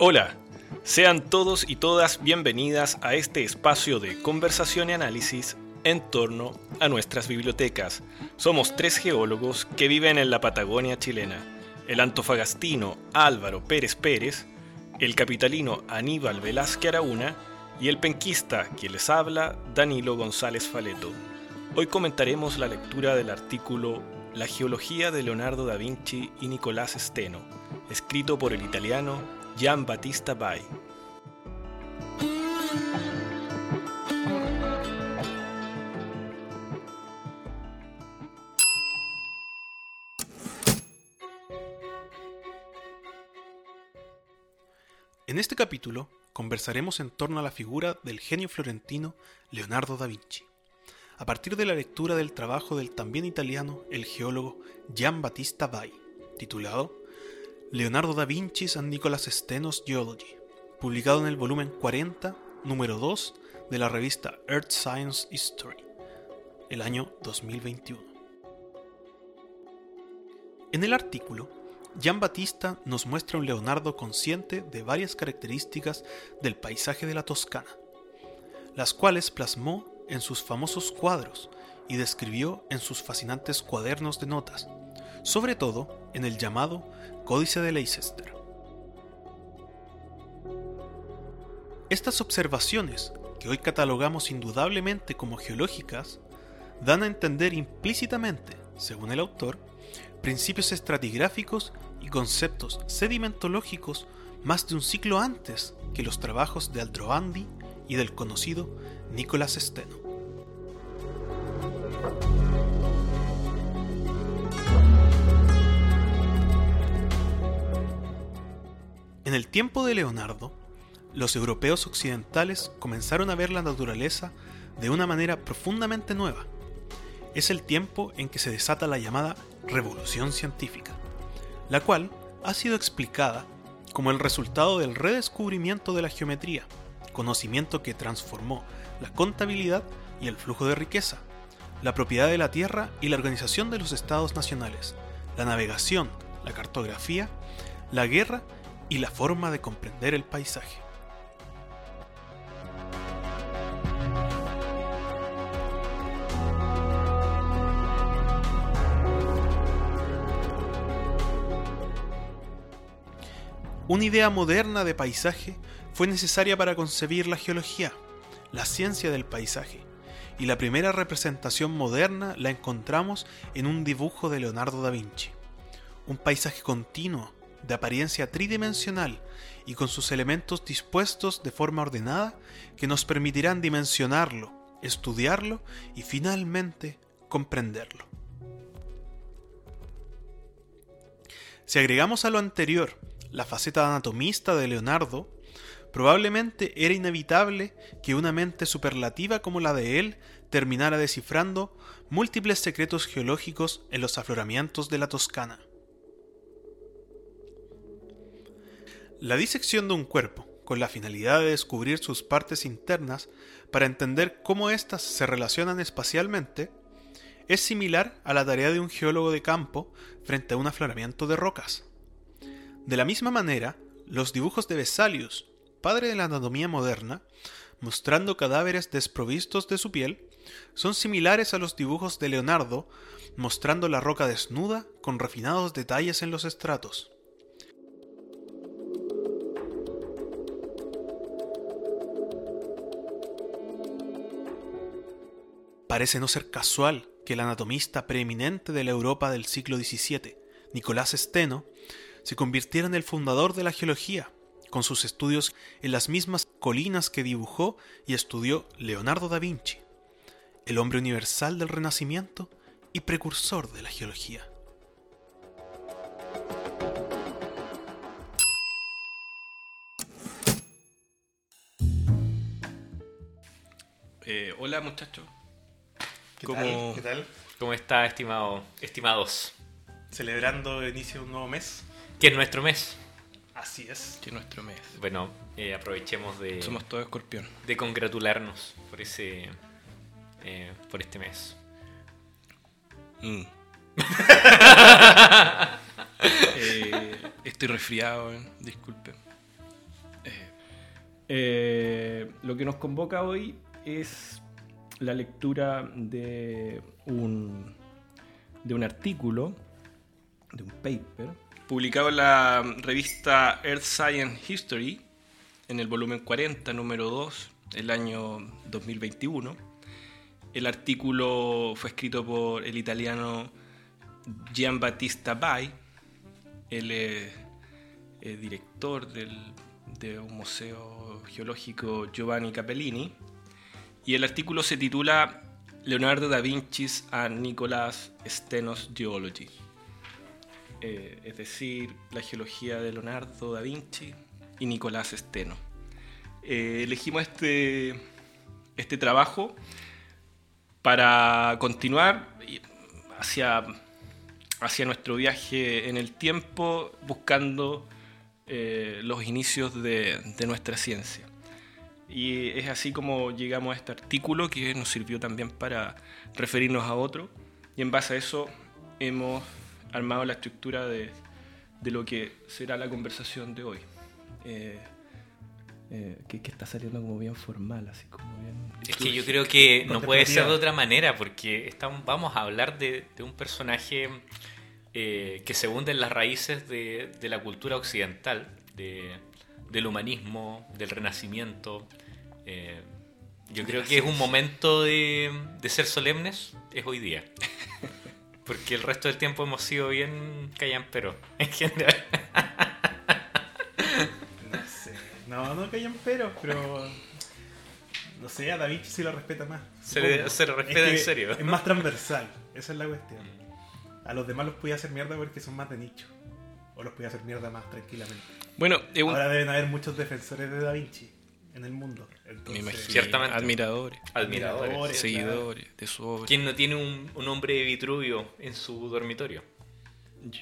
Hola, sean todos y todas bienvenidas a este espacio de conversación y análisis en torno a nuestras bibliotecas. Somos tres geólogos que viven en la Patagonia chilena, el antofagastino Álvaro Pérez Pérez, el capitalino Aníbal Velázquez Araúna y el penquista quien les habla, Danilo González Faleto. Hoy comentaremos la lectura del artículo La geología de Leonardo da Vinci y Nicolás Steno, escrito por el italiano Gian Battista Bai. En este capítulo conversaremos en torno a la figura del genio florentino Leonardo da Vinci, a partir de la lectura del trabajo del también italiano el geólogo Gian Battista Bai, titulado Leonardo da Vinci's and Nicolas Stenos Geology, publicado en el volumen 40, número 2 de la revista Earth Science History, el año 2021. En el artículo, Gian Battista nos muestra un Leonardo consciente de varias características del paisaje de la Toscana, las cuales plasmó en sus famosos cuadros y describió en sus fascinantes cuadernos de notas, sobre todo en el llamado Códice de Leicester. Estas observaciones, que hoy catalogamos indudablemente como geológicas, dan a entender implícitamente, según el autor, principios estratigráficos y conceptos sedimentológicos más de un siglo antes que los trabajos de Aldrovandi y del conocido Nicolás Steno. En el tiempo de Leonardo, los europeos occidentales comenzaron a ver la naturaleza de una manera profundamente nueva. Es el tiempo en que se desata la llamada revolución científica, la cual ha sido explicada como el resultado del redescubrimiento de la geometría, conocimiento que transformó la contabilidad y el flujo de riqueza, la propiedad de la tierra y la organización de los estados nacionales, la navegación, la cartografía, la guerra y la forma de comprender el paisaje. Una idea moderna de paisaje fue necesaria para concebir la geología, la ciencia del paisaje, y la primera representación moderna la encontramos en un dibujo de Leonardo da Vinci. Un paisaje continuo, de apariencia tridimensional y con sus elementos dispuestos de forma ordenada que nos permitirán dimensionarlo, estudiarlo y finalmente comprenderlo. Si agregamos a lo anterior la faceta anatomista de Leonardo, probablemente era inevitable que una mente superlativa como la de él terminara descifrando múltiples secretos geológicos en los afloramientos de la Toscana. La disección de un cuerpo, con la finalidad de descubrir sus partes internas para entender cómo éstas se relacionan espacialmente, es similar a la tarea de un geólogo de campo frente a un afloramiento de rocas. De la misma manera, los dibujos de Vesalius, padre de la anatomía moderna, mostrando cadáveres desprovistos de su piel, son similares a los dibujos de Leonardo, mostrando la roca desnuda con refinados detalles en los estratos. Parece no ser casual que el anatomista preeminente de la Europa del siglo XVII, Nicolás Steno, se convirtiera en el fundador de la geología, con sus estudios en las mismas colinas que dibujó y estudió Leonardo da Vinci, el hombre universal del Renacimiento y precursor de la geología. Eh, hola muchachos. ¿Qué ¿Cómo- tal? ¿Qué tal? ¿Cómo está, estimado, estimados? Celebrando el inicio de un nuevo mes. Que es nuestro mes. Así es. Que nuestro mes. Bueno, eh, aprovechemos de, Somos todos escorpión. de congratularnos por ese eh, por este mes. Mm. Eh, estoy resfriado, eh, disculpen. Eh, lo que nos convoca hoy es la lectura de un, de un artículo, de un paper, publicado en la revista Earth Science History, en el volumen 40, número 2, el año 2021. El artículo fue escrito por el italiano Giambattista Bai, eh, director del, de un museo geológico Giovanni Capellini, y el artículo se titula Leonardo da Vinci's and Nicolas Stenos Geology, eh, es decir, la geología de Leonardo da Vinci y Nicolás Steno. Eh, elegimos este, este trabajo para continuar hacia, hacia nuestro viaje en el tiempo buscando eh, los inicios de, nuestra ciencia. Y es así como llegamos a este artículo que nos sirvió también para referirnos a otro. Y en base a eso hemos armado la estructura de, de lo que será la conversación de hoy. Eh, eh, que, que, está saliendo como bien formal, así como bien... Es que yo creo que no puede ser de otra manera, porque estamos, vamos a hablar de, de un personaje eh, que se hunde en las raíces de, de la cultura occidental, de, del humanismo, del renacimiento. Eh, yo creo que es un momento de, de ser solemnes, es hoy día. Porque el resto del tiempo hemos sido bien callamperos, en general. No sé. No, no callamperos, pero. No sé, a Da Vinci sí lo respeta más. Se le, se le respeta es en serio. Es más transversal, esa es la cuestión. A los demás los podía hacer mierda porque son más de nicho. O los podía hacer mierda más tranquilamente. Bueno, un... ahora deben haber muchos defensores de Da Vinci en el mundo. Entonces, Me imagino. Ciertamente. Admiradores. Admiradores. Admiradores. Seguidores de su obra. ¿Quién no tiene un, un hombre de Vitruvio en su dormitorio?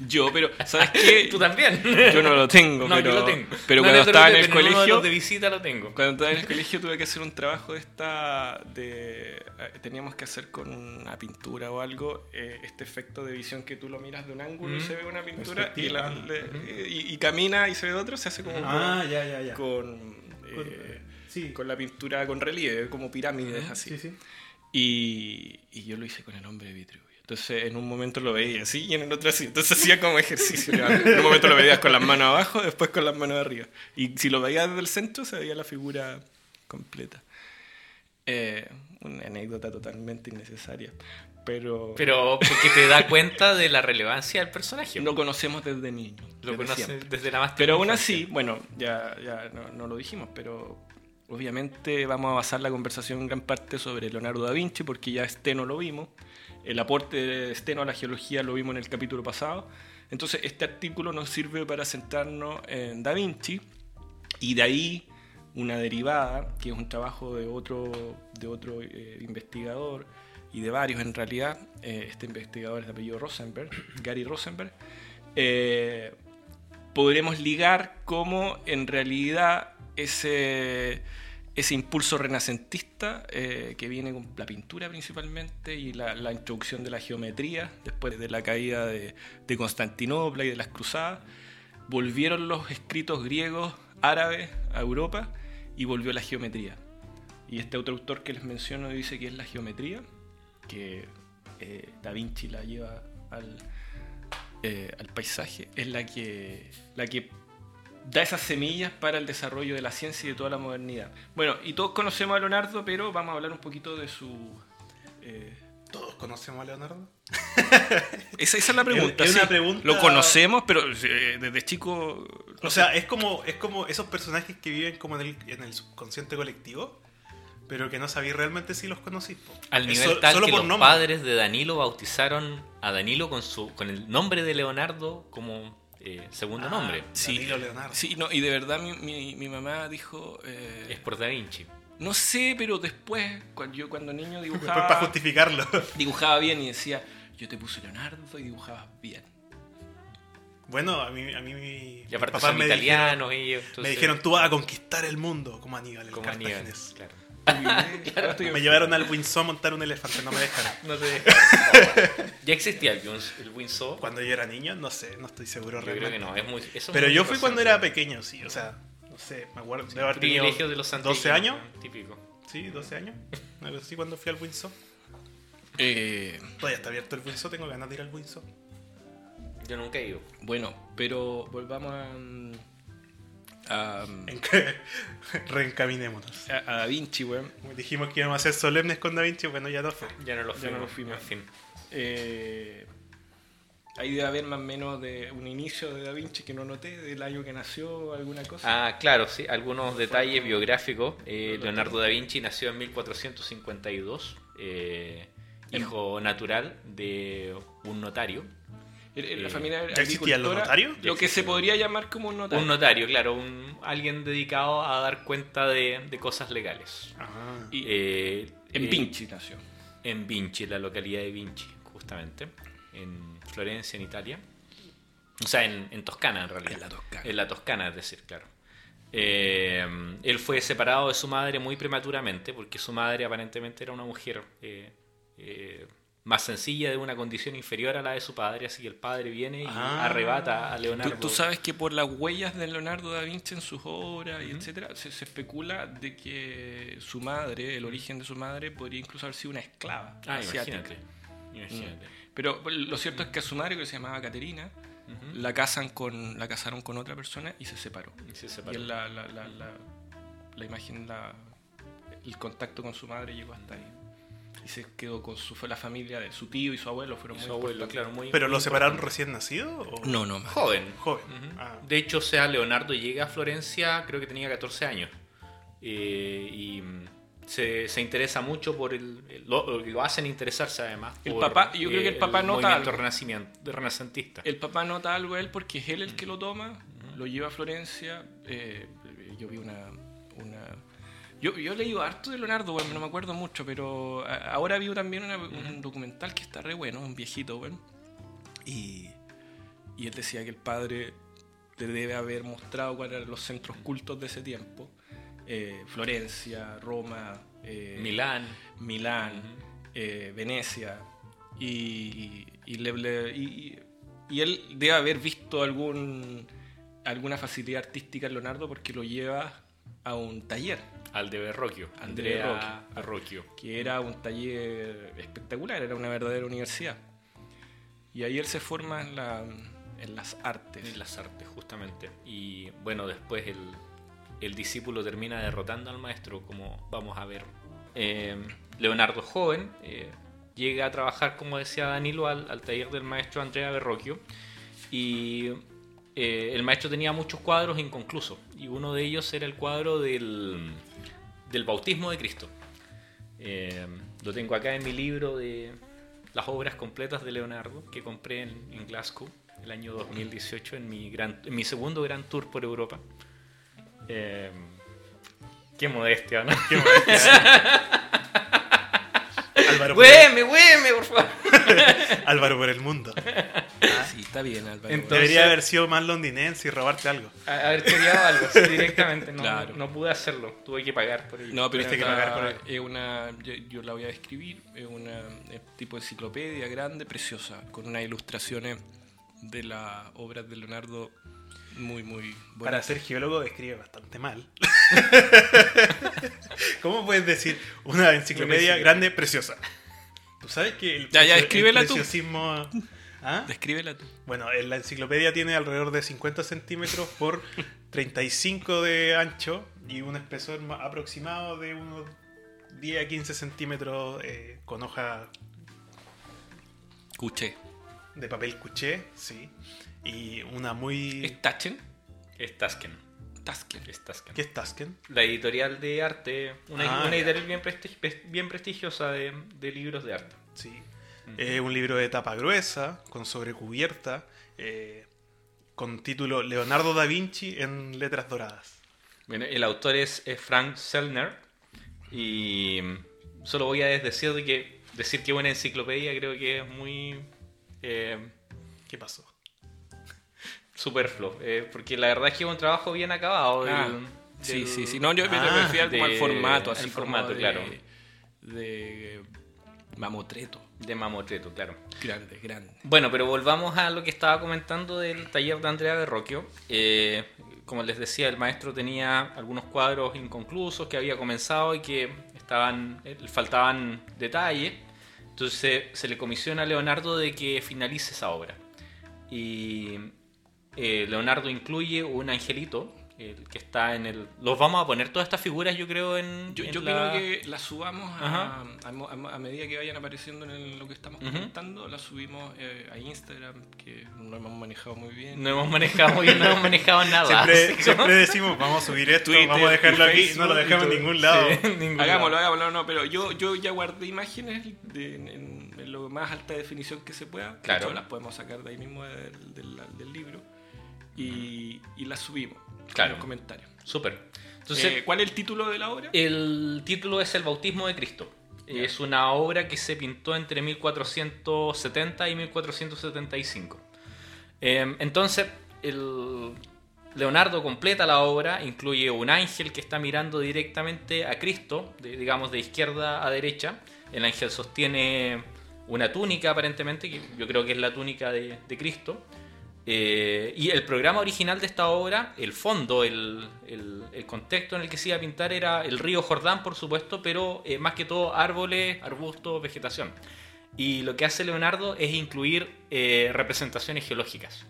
yo, pero, ¿sabes qué? Tú también. Yo no lo tengo, No, pero, yo lo tengo. pero No cuando estaba en el colegio, de visita lo tengo. cuando estaba en el colegio tuve que hacer un trabajo de esta, de, eh, teníamos que hacer con una pintura o algo, eh, este efecto de visión que tú lo miras de un ángulo y Mm. se ve una pintura y, la- le- y, y camina y se ve de otro, se hace como Ah, ya, ya, ya. con, Con- eh, sí. con la pintura con relieve, como pirámides así. Sí, sí. Y, y yo lo hice con el hombre de Vitruvio. Entonces, en un momento lo veía así y en el otro así. Entonces, hacía como ejercicio. En un momento lo veías con las manos abajo, después con las manos arriba. Y si lo veías desde el centro, se veía la figura completa. Eh, una anécdota totalmente innecesaria. Pero, Pero porque te da cuenta de la relevancia del personaje. lo conocemos desde niño. lo desde conoces siempre. desde la más Pero aún así, bueno, ya, ya no, no lo dijimos, pero obviamente vamos a basar la conversación en gran parte sobre Leonardo da Vinci, porque ya Steno lo vimos. El aporte de Steno a la geología lo vimos en el capítulo pasado. Entonces, este artículo nos sirve para centrarnos en Da Vinci y de ahí una derivada, que es un trabajo de otro, de otro eh, investigador y de varios en realidad. Eh, este investigador es de apellido Rosenberg, Gary Rosenberg. Eh, podremos ligar cómo en realidad ese, ese impulso renacentista eh, que viene con la pintura principalmente y la, la introducción de la geometría después de la caída de, de Constantinopla y de las cruzadas, volvieron los escritos griegos árabes a Europa y volvió la geometría. Y este otro autor que les menciono dice que es la geometría, que eh, Da Vinci la lleva al, eh, al paisaje, es la que, la que da esas semillas para el desarrollo de la ciencia y de toda la modernidad. Bueno, y todos conocemos a Leonardo, pero vamos a hablar un poquito de su... eh, ¿Todos conocemos a Leonardo? esa, esa es la pregunta. Es- es una sí. pregunta- Lo conocemos, pero eh, desde chico... no O sea, es como, es como esos personajes que viven como en el, en el subconsciente colectivo, pero que no sabéis realmente si los conocís. po. Al nivel so- tal solo que los nombre. padres de Danilo bautizaron a Danilo con su con el nombre de Leonardo como eh, segundo Ah, nombre. Sí. Danilo Leonardo. Sí, no, y de verdad mi, mi- mi mamá dijo... eh, Es por Da Vinci. no sé, pero después, cuando yo cuando niño Después dibujaba... para justificarlo. dibujaba bien y decía, yo te puse Leonardo y dibujabas bien. Bueno, a mí, a mí mi, Y aparte son me italianos ellos. Dijeron, me dijeron, tú vas a conquistar el mundo como Aníbal, el como Aníbal, cartaginés. Claro. me llevaron al Windsor a montar un elefante, no me dejaron. No te dejaron. ya existía el, el Windsor. Cuando yo era niño, no sé, no estoy seguro yo Creo que no, es muy, Pero yo fui cuando era pequeño, sí, o sea, no sé, me acuerdo de haber tenido de los 12 años. Típico. Sí, 12 años. Algo así cuando fui al Windsor. Eh... Todavía está abierto el Windsor, tengo ganas de ir al Windsor. Yo nunca he ido. Bueno, pero volvamos a. a ¿En qué? Reencaminémonos. A, Da Vinci, weón. Dijimos que íbamos a ser solemnes con Da Vinci, bueno, ya no fue. Ya no lo fuimos. Ya no lo fuimos. En fin. Eh, ahí debe haber más o menos de un inicio de Da Vinci que no noté, del año que nació, alguna cosa. Ah, claro, sí, algunos detalles biográficos. Eh, Leonardo da Vinci nació en 1452, eh, hijo natural de un notario la familia ¿Ya existían los notarios? Lo que se podría llamar como un notario. Un notario, claro, un, alguien dedicado a dar cuenta de, cosas legales. Ah. Eh, en Vinci nació. En Vinci, la localidad de Vinci, justamente. En Florencia, en Italia. O sea, en, Toscana, en realidad. En la Toscana. En la Toscana, es decir, claro. Eh, él fue separado de su madre muy prematuramente, porque su madre aparentemente era una mujer eh, más sencilla de una condición inferior a la de su padre, así que el padre viene y ah. arrebata a Leonardo. ¿Tú, sabes que por las huellas de Leonardo da Vinci en sus obras y etcétera, se, especula de que su madre, el origen de su madre, podría incluso haber sido una esclava. Ah, imagínate. imagínate. Mm. Pero lo cierto es que a su madre, que se llamaba Caterina, la casan con la casaron con otra persona y se separó. Y se separó. Y la, la, la, la, imagen, la, el contacto con su madre llegó hasta ahí y se quedó con su, la familia de su tío y su abuelo. Fueron muy abuelo, claro, ¿Pero lo separaron recién nacido? No, no. Joven. Joven. Ah. De hecho, o sea, Leonardo llega a Florencia, creo que tenía 14 años. Eh, y se, se, interesa mucho por el, lo, hacen interesarse además el papá yo creo que el papá nota algo renacimiento renacentista el papá nota algo él porque es él el que lo toma lo lleva a Florencia eh, yo vi una, una yo, yo he leído harto de Leonardo, bueno, no me acuerdo mucho, pero ahora vi también un documental que está re bueno, un viejito, bueno. Y, y él decía que el padre le debe haber mostrado cuáles eran los centros cultos de ese tiempo. Eh, Florencia, Roma, eh, Milán, Milán eh, Venecia. Y, y, y, él debe haber visto algún, alguna facilidad artística en Leonardo porque lo lleva a un taller al de Berroquio, Andrea Berroquio. Que era un taller espectacular, era una verdadera universidad. Y ahí él se forma en, la, en las artes. En las artes, justamente. Y bueno, después el, el discípulo termina derrotando al maestro, como vamos a ver. Eh, Leonardo joven eh, llega a trabajar, como decía Danilo, al, al taller del maestro Andrea Berroquio. Y eh, el maestro tenía muchos cuadros inconclusos. Y uno de ellos era el cuadro del del bautismo de Cristo. Eh, lo tengo acá en mi libro de las obras completas de Leonardo que compré en, Glasgow el año 2018 en mi, gran, en mi segundo gran tour por Europa. Eh, qué modestia, ¿no? Qué modestia. Álvaro por favor. Álvaro por el mundo. Ah, sí, está bien, Álvaro. Debería haber sido más londinense y robarte algo. Haber querido algo, sí, directamente. No, no, pude hacerlo, tuve que pagar por ello. No, pero que pagar por Es una, yo, la voy a describir, es una tipo de enciclopedia grande, preciosa, con unas ilustraciones de las obras de Leonardo muy, muy buenas. Para ser geólogo escribe bastante mal. ¿Cómo puedes decir una enciclopedia grande, preciosa? Tú sabes que el, ya, ya, escríbela preciosismo... ¿Ah? Descríbela tú. Bueno, la enciclopedia tiene alrededor de 50 centímetros por 35 de ancho y un espesor aproximado de unos 10 a 15 centímetros eh, con hoja... Cuché. De papel cuché, sí. Y una muy... ¿Es Taschen? Es Tasken. Tasken. ¿Qué es Tasken? La editorial de arte, una, ah, editorial bien, prestigiosa de, libros de arte. Sí. Es un libro de tapa gruesa, con sobrecubierta, eh, con título Leonardo da Vinci en letras doradas. Bueno, el autor es, Frank Selner y solo voy a decir que decir que una enciclopedia creo que es muy... Eh, ¿Qué pasó? superfluo, eh, porque la verdad es que es un trabajo bien acabado. Ah, Sí, sí, sí. No, yo me Ah, refiero como al de- formato, al así formato, como de, claro. De mamotreto. De Mamotreto, claro. Grande, grande. Bueno, pero volvamos a lo que estaba comentando del taller de Andrea Berroquio. Eh, como les decía, el maestro tenía algunos cuadros inconclusos que había comenzado y que estaban eh, faltaban detalles. Entonces se le comisiona a Leonardo de que finalice esa obra. Y eh, Leonardo incluye un angelito el que está en el... Los vamos a poner todas estas figuras, yo creo, en... Yo, en yo la- creo que las subamos a, medida que vayan apareciendo en el- lo que estamos Ujú. comentando, las subimos eh, a Instagram, que no hemos manejado muy bien. No hemos manejado muy bien, no hemos manejado nada. Siempre, decimos, vamos a subir esto, Twitter vamos a dejarlo aquí, Facebook no lo dejamos en ningún lado. Sí, ningún Hagámoslo, lado. hagámoslo, no, pero yo, yo ya guardé imágenes de, en, lo más alta definición que se pueda. Claro. las podemos sacar de ahí mismo del, del- del libro. Y, y las subimos Claro. en los comentarios. Súper. Entonces, Eh, ¿Cuál es el título de la obra? el título es El bautismo de Cristo. Es una obra que se pintó entre 1470 y 1475. Eh, entonces, el Leonardo completa la obra, incluye un ángel que está mirando directamente a Cristo, de- digamos de izquierda a derecha. El ángel sostiene una túnica aparentemente, que yo creo que es la túnica de, de Cristo. Eh, y el programa original de esta obra, el fondo, el, el- el contexto en el que se iba a pintar era el río Jordán, por supuesto, pero eh, más que todo árboles, arbustos, vegetación. Y lo que hace Leonardo es incluir eh, representaciones geológicas.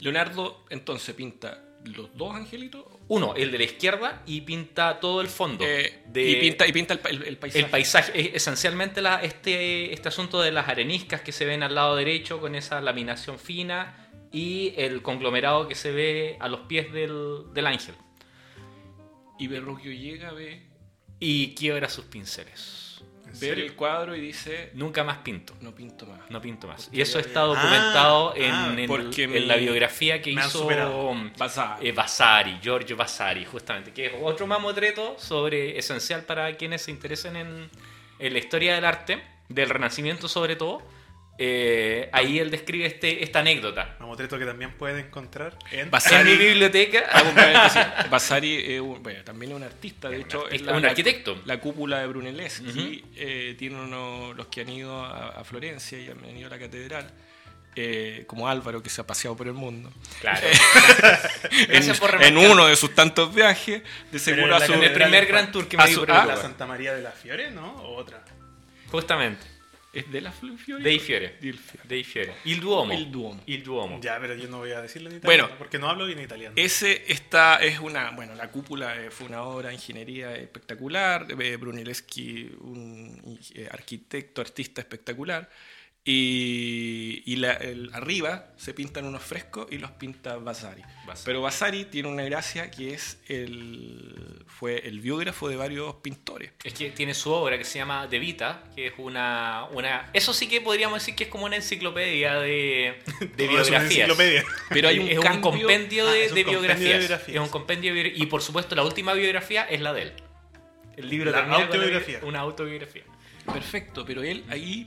Leonardo entonces pinta los dos angelitos Uno, el de la izquierda, y pinta todo el fondo. eh, de- y pinta, y pinta el, pa- el- el paisaje. el paisaje, es esencialmente la- este, este asunto de las areniscas que se ven al lado derecho con esa laminación fina y el conglomerado que se ve a los pies del, del ángel. Y Berroquio llega, ve, Y quiebra sus pinceles. ¿En ve el cuadro y dice, Nunca más pinto. no pinto más. No pinto más. Porque Y eso está documentado Ah, en, ah, en- mi- la biografía que me hizo superado. Vasari. eh, Vasari, Giorgio Vasari, justamente, que es otro mamotreto sobre esencial para quienes se interesen en, en la historia del arte, del Renacimiento sobre todo. Eh, ahí él describe este, esta anécdota. Mamotreto que también pueden encontrar en... Vasari. En mi biblioteca. Paréntesis. Vasari es un- bueno, también es un artista, de Es un hecho, artista, es la, un arquitecto. La, cúpula de Brunelleschi eh, tiene uno, los que han ido a, a Florencia y han ido a la catedral, eh, como Álvaro que se ha paseado por el mundo. Claro. En, por uno de sus tantos viajes, de seguro en a la su, En el primer gran tour que a me su- ah, el ¿La lugar. Santa María de la Fiore, no? ¿O otra? Justamente. ¿Es de la Fiore? Dei Fiore. Dei Fiore. Il Duomo. Il Duomo. Il Duomo. Ya, pero yo no voy a decirlo en italiano, Bueno. porque no hablo bien italiano. Ese está, es una, bueno, la cúpula eh, fue una obra de ingeniería espectacular, eh, Brunelleschi, un eh, arquitecto, artista espectacular, y, y la- el- arriba se pintan unos frescos y los pinta Vasari. Vasari. Pero Vasari tiene una gracia que es el, fue el biógrafo de varios pintores. Es que tiene su obra que se llama De Vita, que es una, una... Eso sí que podríamos decir que es como una enciclopedia de, de biografías. enciclopedia. Pero hay un es un compendio Ah, de, es un de biografías. biografías. Es un compendio de Y por supuesto la última biografía es la de él. El libro La con una autobiografía. Perfecto, pero él ahí,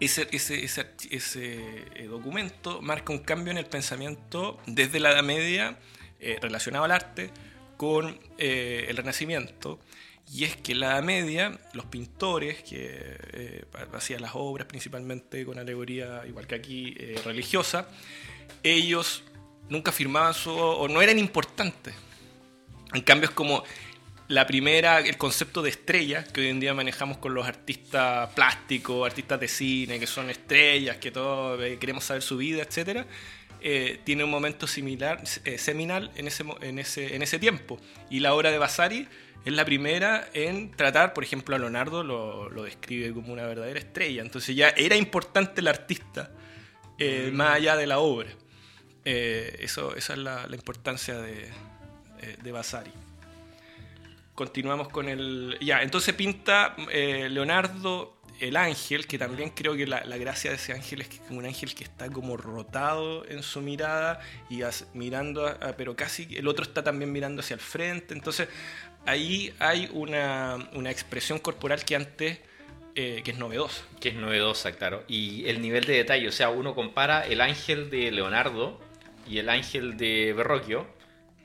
ese, ese, ese, ese, eh, documento marca un cambio en el pensamiento desde la Edad Media eh, relacionado al arte con eh, el Renacimiento. Y es que en la Edad Media, los pintores que hacían las obras principalmente con alegoría, igual que aquí, religiosa, ellos nunca firmaban su... o no eran importantes. En cambio es como la primera, el concepto de estrella que hoy en día manejamos con los artistas plásticos, artistas de cine, que son estrellas, que todos eh, queremos saber su vida, etcétera, eh, tiene un momento similar, eh, seminal en ese, en, ese, en ese tiempo. Y la obra de Vasari es la primera en tratar, por ejemplo, a Leonardo lo, lo describe como una verdadera estrella. Entonces ya era importante el artista, eh, más allá de la obra. Eh, eso, esa es la, la importancia de, eh, de Vasari. Continuamos con el... Ya, entonces pinta eh, Leonardo el ángel, que también creo que la, la gracia de ese ángel es que es como un ángel que está como rotado en su mirada y mirando, a- pero casi el otro está también mirando hacia el frente. Entonces ahí hay una, una expresión corporal que antes, eh, que es novedosa. Que es novedosa, claro. Y el nivel de detalle, o sea, uno compara el ángel de Leonardo y el ángel de Verrocchio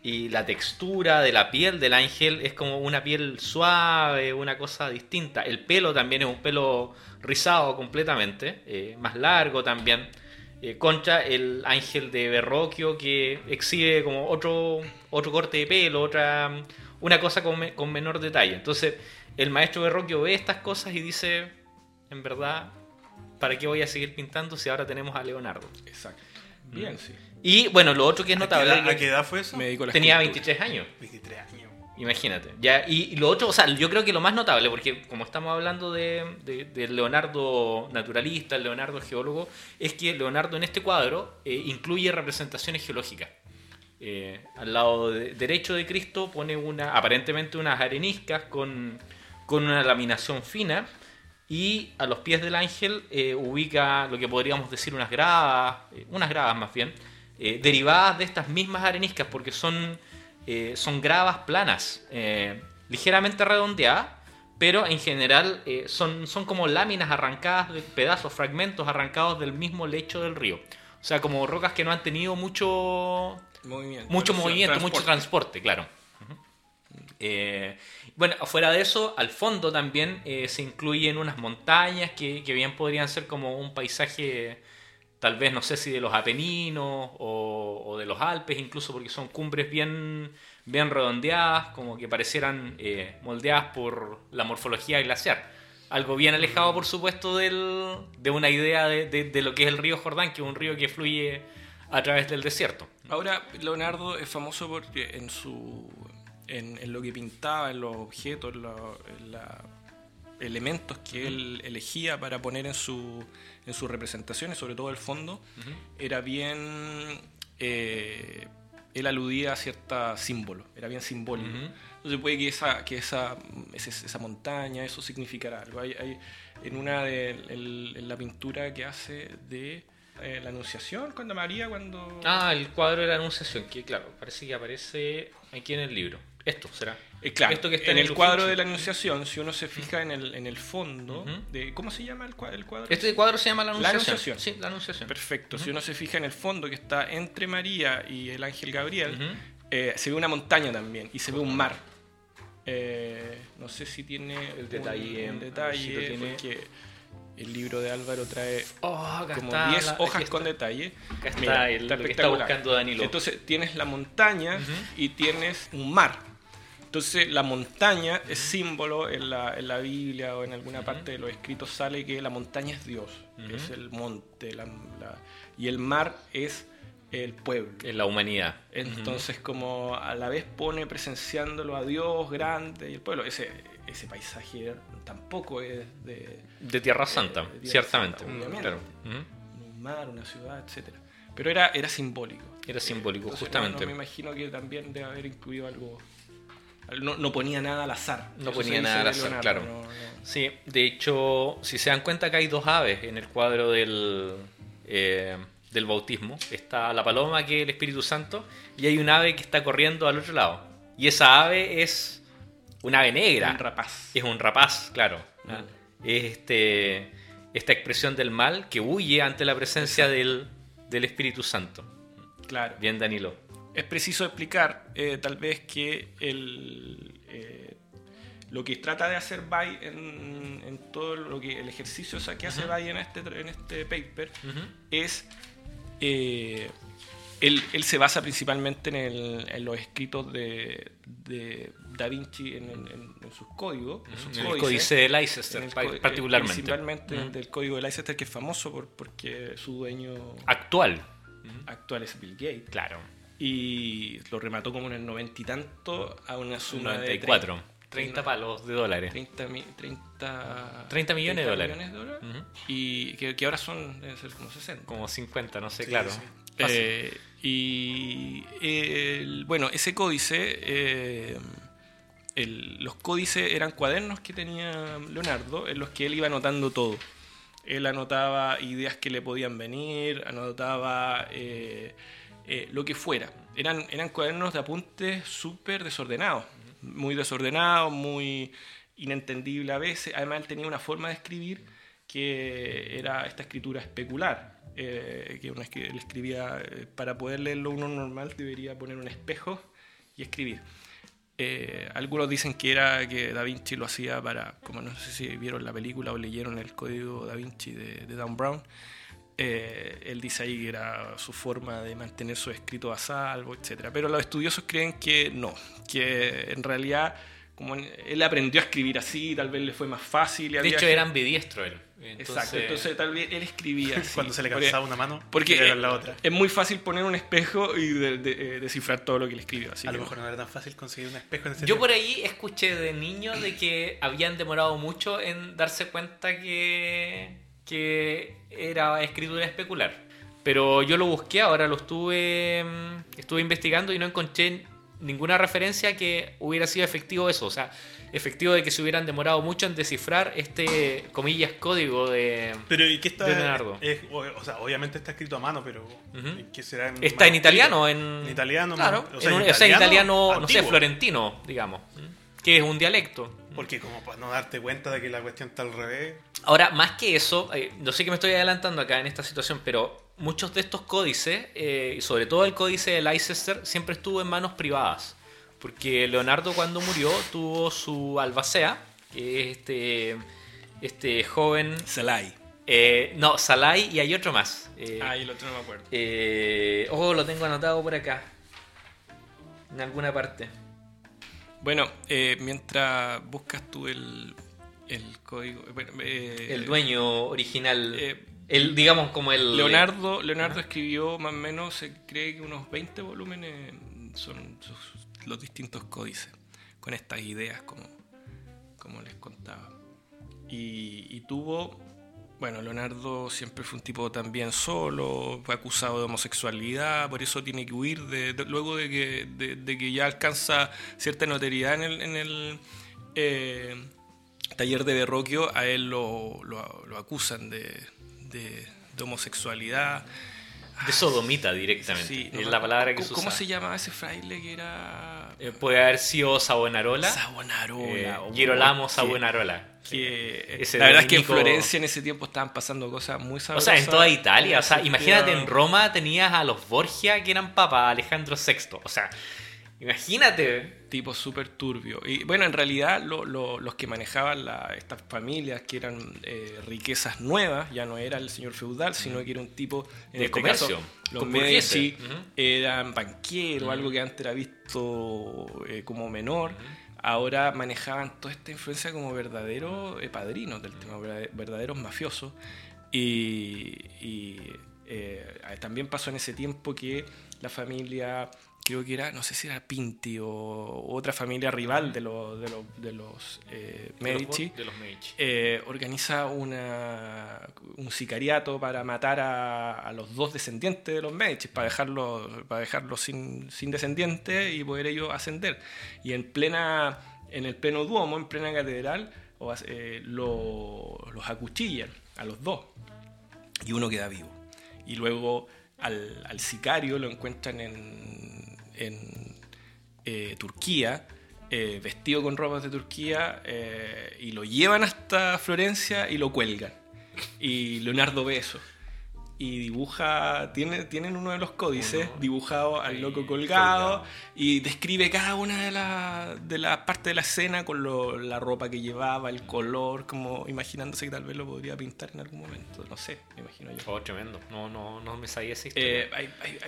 y la textura de la piel del ángel es como una piel suave, una cosa distinta. El pelo también es un pelo rizado completamente, eh, más largo también, eh, contra el ángel de Berroquio que exhibe como otro, otro corte de pelo, otra, una cosa con, con menor detalle. Entonces el maestro Berroquio ve estas cosas y dice, en verdad, ¿para qué voy a seguir pintando si ahora tenemos a Leonardo? Exacto. Bien, sí. Y bueno, lo otro que es notable. ¿A qué edad, fue eso? Tenía 23 años. 23 años. Imagínate. Ya, y, lo otro, o sea, yo creo que lo más notable, porque como estamos hablando de, de, Leonardo naturalista, el Leonardo geólogo, es que Leonardo en este cuadro eh, incluye representaciones geológicas. Eh, al lado derecho de Cristo pone una, aparentemente unas areniscas con, con una laminación fina y a los pies del ángel eh, ubica lo que podríamos decir unas gravas, eh, unas gravas más bien, eh, derivadas de estas mismas areniscas, porque son, son gravas planas, ligeramente redondeadas, pero en general son, son como láminas arrancadas, de pedazos, fragmentos arrancados del mismo lecho del río. O sea, como rocas que no han tenido mucho movimiento, mucho, movimiento, mucho transporte, claro. Bueno, afuera de eso, al fondo también eh, se incluyen unas montañas que, bien podrían ser como un paisaje, tal vez no sé si de los Apeninos o, de los Alpes, incluso porque son cumbres bien, bien redondeadas, como que parecieran eh, moldeadas por la morfología glaciar. Algo bien alejado, por supuesto, del, de una idea de, de lo que es el río Jordán, que es un río que fluye a través del desierto. Ahora, Leonardo es famoso porque en su en, lo que pintaba, en los objetos, en los elementos que él elegía para poner en, su, en sus representaciones, sobre todo el fondo, era bien... Eh, él aludía a ciertos símbolos, era bien simbólico. Entonces puede que esa, que esa, esa, montaña, eso significara algo. Hay, hay en una de en la pintura que hace de eh, la Anunciación, cuando María, cuando... Ah, el cuadro de la Anunciación, que claro, parece que aparece aquí en el libro. Esto será. Eh, claro, Esto que está en, el, cuadro de la Anunciación, si uno se fija en el, en el fondo, de, ¿cómo se llama el, cuadro? Este cuadro se llama la Anunciación. Sí, la Anunciación. Perfecto. Si uno se fija en el fondo que está entre María y el ángel Gabriel, eh, se ve una montaña también y se ve un mar. Eh, no sé si tiene el detalle, un detalle porque el libro de Álvaro trae oh, como 10 hojas con detalle. Acá está, el, está, está buscando Danilo. Entonces tienes la montaña y tienes un mar. Entonces la montaña es símbolo en la, en la Biblia o en alguna parte de los escritos sale que la montaña es Dios, es el monte, la, y el mar es el pueblo. Es la humanidad. Entonces como a la vez pone presenciándolo a Dios grande y el pueblo. Ese, ese paisaje tampoco es de... De Tierra Santa, ciertamente. Un mar, una ciudad, etcétera Pero era, era simbólico. Era simbólico, justamente. me imagino que también debe haber incluido algo no, ponía nada al azar. No ponía nada al azar, claro. Sí, de hecho, si se dan cuenta que hay dos aves en el cuadro del, eh, del bautismo. Está la paloma, que es el Espíritu Santo, y hay un ave que está corriendo al otro lado. Y esa ave es un ave negra. Un rapaz. Es un rapaz, claro. Mm. Es este, esta expresión del mal que huye ante la presencia del, del Espíritu Santo. Claro. Bien, Danilo es preciso explicar eh, tal vez que el, eh, lo que trata de hacer Bay en, todo lo que el ejercicio que hace Bay en este, en este paper es eh, él, se basa principalmente en, los escritos de, Da Vinci en, sus códigos. En el códice de Leicester, particularmente. Principalmente del código de Leicester, que es famoso por, porque su dueño actual actual es Bill Gates. Claro y lo remató como en el noventa y tanto a una suma 94. de 30, palos de dólares. 30, 30, 30 millones de dólares. Y que, ahora son, deben ser como 60. Como 50, no sé, claro. Eh, y bueno, ese códice, eh, los códices eran cuadernos que tenía Leonardo en los que él iba anotando todo. Él anotaba ideas que le podían venir, anotaba... Eh, eh, lo que fuera. Eran, eran cuadernos de apuntes súper desordenados, muy desordenados, muy inentendible a veces. Además, él tenía una forma de escribir que era esta escritura especular, eh, que él escribía, eh, para poder leerlo uno normal debería poner un espejo y escribir. Algunos dicen que era que Da Vinci lo hacía para, como no sé si vieron la película o leyeron el código Da Vinci de, de Dan Brown, eh, él dice ahí que era su forma de mantener su escrito a salvo, etc. Pero los estudiosos creen que no, que en realidad como él aprendió a escribir así, tal vez le fue más fácil. de hecho, era ambidiestro él. Exacto, entonces tal vez él escribía así. Cuando se le cansaba una mano, porque la otra. Es muy fácil poner un espejo y eh, descifrar todo lo que él escribió. Así a lo mejor no era tan fácil conseguir un espejo en ese Yo por ahí escuché de niño de que habían demorado mucho en darse cuenta que, que era escritura especular. Pero yo lo busqué, ahora lo estuve, mm, estuve investigando y no encontré ninguna referencia que hubiera sido efectivo eso. O sea, efectivo de que se hubieran demorado mucho en descifrar este, comillas, código de, pero, ¿y qué está, Leonardo. o sea, obviamente está escrito a mano, pero ¿qué será Está en italiano. En, italiano, claro. O sea, en, italiano, no sé, florentino, digamos. Que es un dialecto. Porque como para no darte cuenta de que la cuestión está al revés. Ahora, más que eso, eh, no sé que me estoy adelantando acá en esta situación, pero muchos de estos códices, eh, y sobre todo el códice de Leicester, siempre estuvo en manos privadas. Porque Leonardo cuando murió tuvo su albacea, que es este, este joven... Salai. Eh, no, Salai y hay otro más. Eh, ah, y el otro no me acuerdo. Eh, oh, lo tengo anotado por acá. En alguna parte. Bueno, mientras buscas tú el, el código... el dueño original el, digamos, como el. Leonardo, Leonardo escribió más o menos, se cree que unos 20 volúmenes son los distintos códices, con estas ideas, como, como les contaba. Y, tuvo. Bueno, Leonardo siempre fue un tipo también solo, fue acusado de homosexualidad, por eso tiene que huir de, luego de que, de, que ya alcanza cierta notoriedad en el, en el eh, taller de Berroquio, a él lo, lo acusan de, de, homosexualidad. De sodomita directamente. es la palabra que se ¿Cómo se llamaba ese fraile que era...? Eh, puede haber sido Sabonarola. Sabonarola. Eh, Girolamo Sabonarola. Que, la verdad es que en Florencia en ese tiempo estaban pasando cosas muy sabrosas. O sea, en toda Italia. O sea, imagínate, en Roma tenías a los Borgia que eran papas, Alejandro VI. O sea, imagínate tipo súper turbio. Y bueno, en realidad los que manejaban estas familias, que eran eh, riquezas nuevas, ya no era el señor feudal, sino que era un tipo en de este comercio. los Medici eran banqueros, algo que antes era visto eh, como menor. Ahora manejaban toda esta influencia como verdaderos eh, padrinos del tema, verdaderos mafiosos. y también pasó en ese tiempo que la familia creo que era, no sé si era Pinti o otra familia rival de, los de, de los eh, Medici, eh, organiza una, un sicariato para matar a, los dos descendientes de los Medici, para dejarlos para dejarlo sin, sin descendientes y poder ellos ascender. Y en plena en el pleno Duomo, en plena catedral, eh, los acuchillan a los dos y uno queda vivo. Y luego al, al sicario lo encuentran en en eh, Turquía, eh, vestido con ropas de Turquía, eh, y lo llevan hasta Florencia y lo cuelgan. Y Leonardo ve eso. Y dibuja, tiene, tienen uno de los códices dibujado al loco colgado, y describe cada una de las de partes de la escena con la ropa que llevaba, el color, como imaginándose que tal vez lo podría pintar en algún momento. No sé, me imagino yo. Oh, tremendo. No, no, no me sabía esa historia.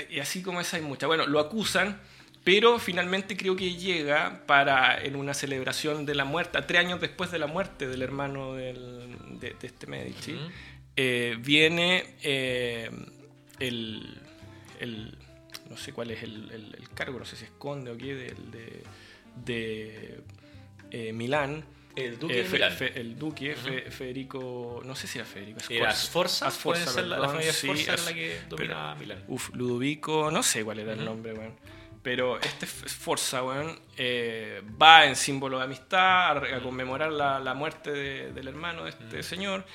y así como esa hay muchas. Bueno, lo acusan pero finalmente creo que llega para en una celebración de la muerte, tres años después de la muerte del hermano del, de, este Medici, eh, viene eh, el, el, no sé cuál es el, el, cargo, no sé si esconde o qué, del, de, de eh, Milán. El duque de Milán. el duque, Federico, no sé si era Federico. Era Sforza, Sforza, ser la, familia Sforza era la que dominaba Milán. Uf, Ludovico, no sé cuál era el nombre, bueno pero este Forza, weón, eh, va en símbolo de amistad a, conmemorar la, muerte del hermano de este señor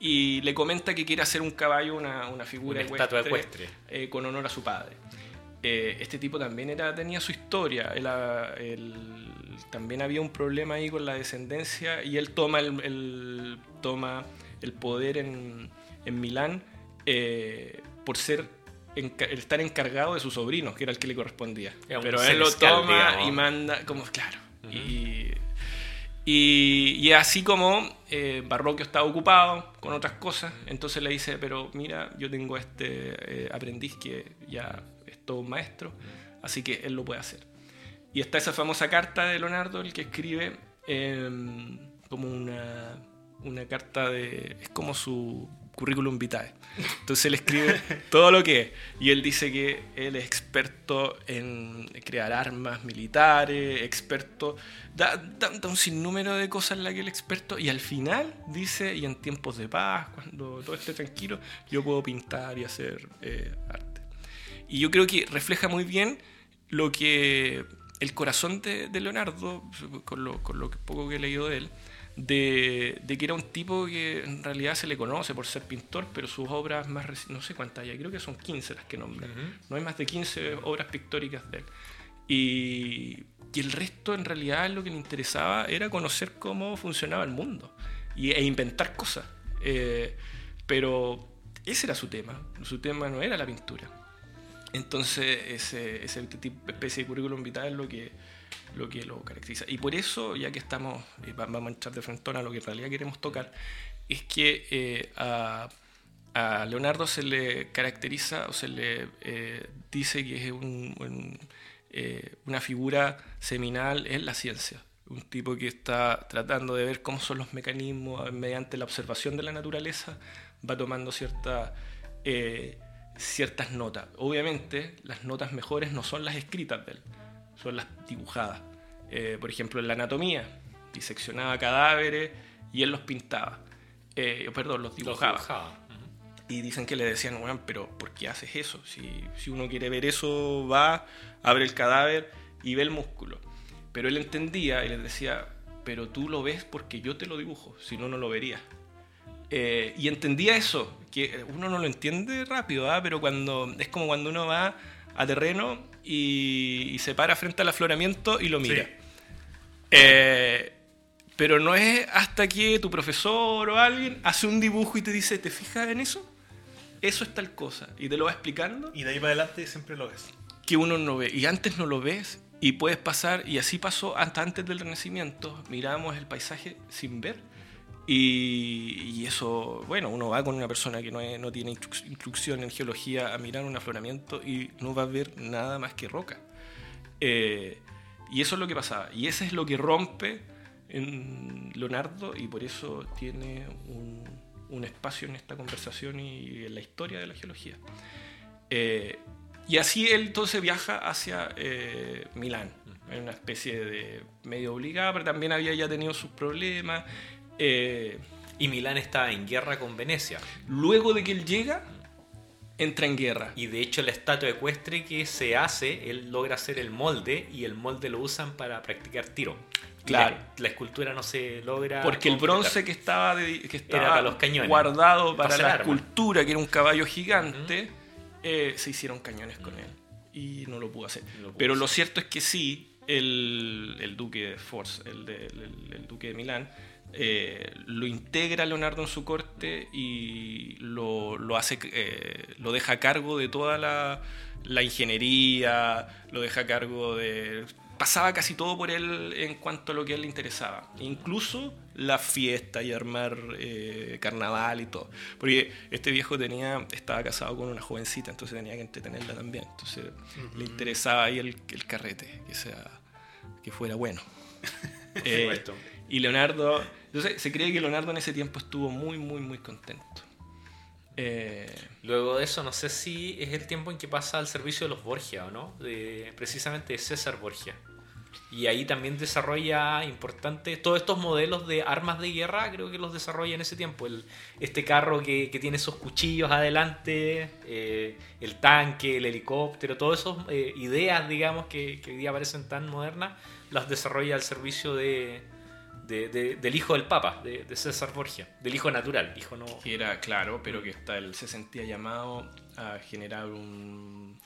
y le comenta que quiere hacer un caballo, una, una figura ecuestre, eh, con honor a su padre. Eh, este tipo también era, tenía su historia. también había un problema ahí con la descendencia y él toma el, toma el poder en, en Milán por ser estar encargado de su sobrino, que era el que le correspondía. Pero él lo toma y manda, como, claro. y, y, así como eh, Barroquio estaba ocupado con otras cosas, entonces le dice, pero mira, yo tengo este eh, aprendiz que ya es todo un maestro, así que él lo puede hacer. Y está esa famosa carta de Leonardo, el que escribe em, como una, una carta de... es como su currículum vitae. Entonces él escribe todo lo que es. Y él dice que él es experto en crear armas militares, experto. Da, da, un sinnúmero de cosas en las que él es experto. Y al final dice, y en tiempos de paz, cuando todo esté tranquilo, yo puedo pintar y hacer eh, arte. Y yo creo que refleja muy bien lo que el corazón de, Leonardo, con lo, con lo poco que he leído de él, de, que era un tipo que en realidad se le conoce por ser pintor, pero sus obras más no sé cuántas hay, creo que son 15 las que nombra. No hay más de 15 obras pictóricas de él. Y, el resto en realidad lo que le interesaba era conocer cómo funcionaba el mundo y, e inventar cosas. Eh, pero ese era su tema, su tema no era la pintura. Entonces ese, ese especie de currículum vital es lo que lo que lo caracteriza. Y por eso, ya que estamos, eh, vamos a entrar de frente a lo que en realidad queremos tocar, es que eh, a, Leonardo se le caracteriza o se le eh, dice que es una figura seminal en la ciencia. Un tipo que está tratando de ver cómo son los mecanismos mediante la observación de la naturaleza, va tomando cierta, ciertas notas. Obviamente, las notas mejores no son las escritas de él son las dibujadas. Eh, por ejemplo, en la anatomía, diseccionaba cadáveres y él los pintaba. Eh, perdón, los dibujaba. Y dicen que le decían, bueno, pero ¿por qué haces eso? Si, si uno quiere ver eso, va, abre el cadáver y ve el músculo. Pero él entendía y les decía, pero tú lo ves porque yo te lo dibujo, si no, no lo verías. Eh, y entendía eso, que uno no lo entiende rápido, ¿ah? pero cuando es como cuando uno va a terreno y, se para frente al afloramiento y lo mira. Eh, pero no es hasta que tu profesor o alguien hace un dibujo y te dice, ¿te fijas en eso? Eso es tal cosa. Y te lo va explicando. Y de ahí para adelante siempre lo ves. Que uno no ve. Y antes no lo ves. Y puedes pasar, y así pasó hasta antes del Renacimiento. Miramos el paisaje sin ver. Y, eso, bueno, uno va con una persona que no, no tiene instrucción en geología a mirar un afloramiento y no va a ver nada más que roca. Eh, y eso es lo que pasaba. Y ese es lo que rompe en Leonardo y por eso tiene un, espacio en esta conversación y en la historia de la geología. Eh, y así él entonces viaja hacia eh, Milán, en una especie de medio obligada, pero también había ya tenido sus problemas eh, y Milán está en guerra con Venecia. Luego de que él llega, entra en guerra. Y de hecho la estatua ecuestre que se hace, él logra hacer el molde y el molde lo usan para practicar tiro. Claro. La, escultura no se logra. Porque el bronce que estaba, que estaba los cañones, guardado para, la escultura, que era un caballo gigante, eh, se hicieron cañones con él. Y no lo pudo hacer. Pero lo cierto es que sí, el, duque de Force, el, el duque de Milán, eh, lo integra Leonardo en su corte y lo, hace, eh, lo deja a cargo de toda la, ingeniería, lo deja a cargo de... Pasaba casi todo por él en cuanto a lo que a él le interesaba, incluso la fiesta y armar eh, carnaval y todo. Porque este viejo tenía, estaba casado con una jovencita, entonces tenía que entretenerla también. Entonces le interesaba ahí el, el, carrete, que, sea, que fuera bueno. y Leonardo entonces se cree que Leonardo en ese tiempo estuvo muy, muy, muy contento. Eh, Luego de eso, no sé si es el tiempo en que pasa al servicio de los Borgia o no, de, precisamente de César Borgia. Y ahí también desarrolla importante todos estos modelos de armas de guerra, creo que los desarrolla en ese tiempo. El, este carro que, que, tiene esos cuchillos adelante, eh, el tanque, el helicóptero, todas esas eh, ideas, digamos, que, que hoy día parecen tan modernas, las desarrolla al servicio de, del hijo del Papa, de, César Borgia, del hijo natural, hijo no. Que era claro, pero que está, él se sentía llamado a generar un.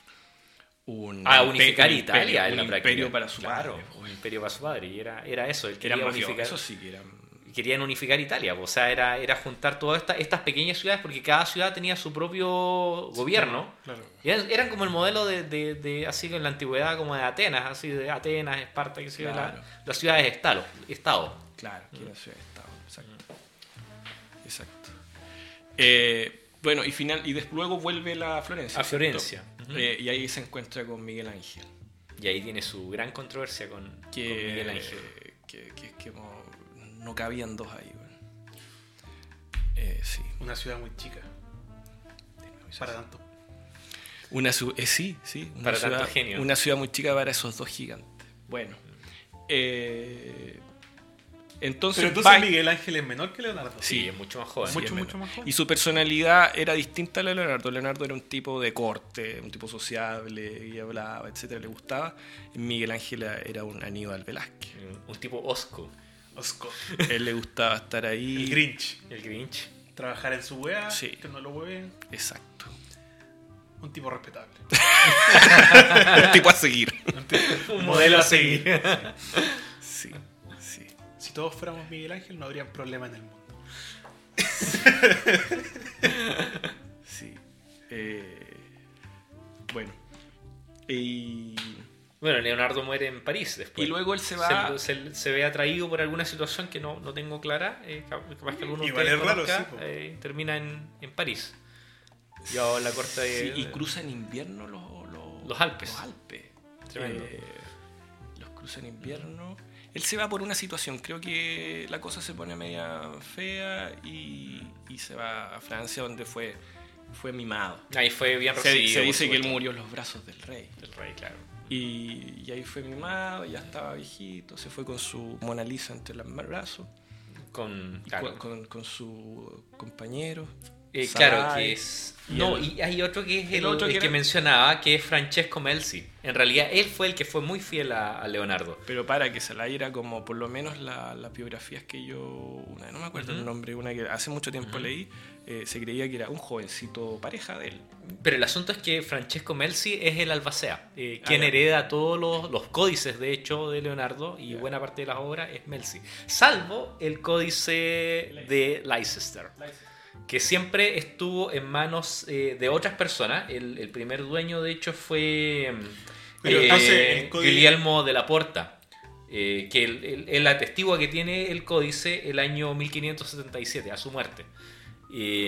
un a unificar Italia, un imperio para su padre. Un imperio para su padre, y era, era eso, él quería unificar. Eso sí que eran querían unificar Italia. O sea, era, era juntar todas estas, estas pequeñas ciudades porque cada ciudad tenía su propio gobierno. Y eran, como el modelo de, de, así en la antigüedad, como de Atenas, así de Atenas, Esparta, que se las ciudades estado. estado. Claro, que eran ciudades estado, exacto. Exacto. Eh, bueno, y final y después luego vuelve la Florencia. A Florencia. Eh, y ahí se encuentra con Miguel Ángel. Y ahí tiene su gran controversia con, Miguel Ángel. Que, que, no cabían dos ahí. Eh, sí. Una ciudad muy chica. Para tanto. Una eh, sí, sí. Una para ciudad, tanto genio. Una ciudad muy chica para esos dos gigantes. Bueno. Eh, entonces, Pero entonces Miguel Ángel es menor que Leonardo. Sí, es mucho más joven. Mucho, mucho más joven. Y su personalidad era distinta a la de Leonardo. Leonardo era un tipo de corte, un tipo sociable, y hablaba, etcétera, le gustaba. Miguel Ángel era un Aníbal Velázquez. Un tipo osco. Osco. Él le gustaba estar ahí. El Grinch. El Grinch. Trabajar en su wea, que no lo hueven. Exacto. Un tipo respetable. un tipo a seguir. un modelo a seguir. sí si todos fuéramos Miguel Ángel, no habría problema en el mundo. sí. Eh, bueno. Y. Bueno, Leonardo muere en París después. Y luego él se va. Se, ve atraído por alguna situación que no, no tengo clara. Eh, capaz que alguno de raro, eh, termina en, en París. Yo la corta de, sí, y cruza en invierno los, los, Alpes. Los Alpes. Eh, los cruza en invierno él se va por una situación. Creo que la cosa se pone media fea y, se va a Francia, donde fue, fue mimado. Ahí fue bien recibido. Se, dice que él murió en los brazos del rey. Del rey, claro. Y, ahí fue mimado, ya estaba viejito, se fue con su Mona Lisa entre los brazos. Con, con, con, su compañero. Eh, claro, que es. no, y hay otro que es el, otro que, mencionaba, que es Francesco Melzi. En realidad, él fue el que fue muy fiel a, Leonardo. Pero para que se la era como, por lo menos las biografías que yo. Una, no me acuerdo el nombre, una que hace mucho tiempo leí, eh, se creía que era un jovencito pareja de él. Pero el asunto es que Francesco Melzi es el albacea, eh, ah, quien hereda todos los, los, códices, de hecho, de Leonardo, y buena parte de las obras es Melzi. Salvo el códice de Leicester que siempre estuvo en manos eh, de otras personas. El, primer dueño, de hecho, fue eh, Guillermo de la Porta, eh, que él, el, atestigua que tiene el códice el año 1577, a su muerte.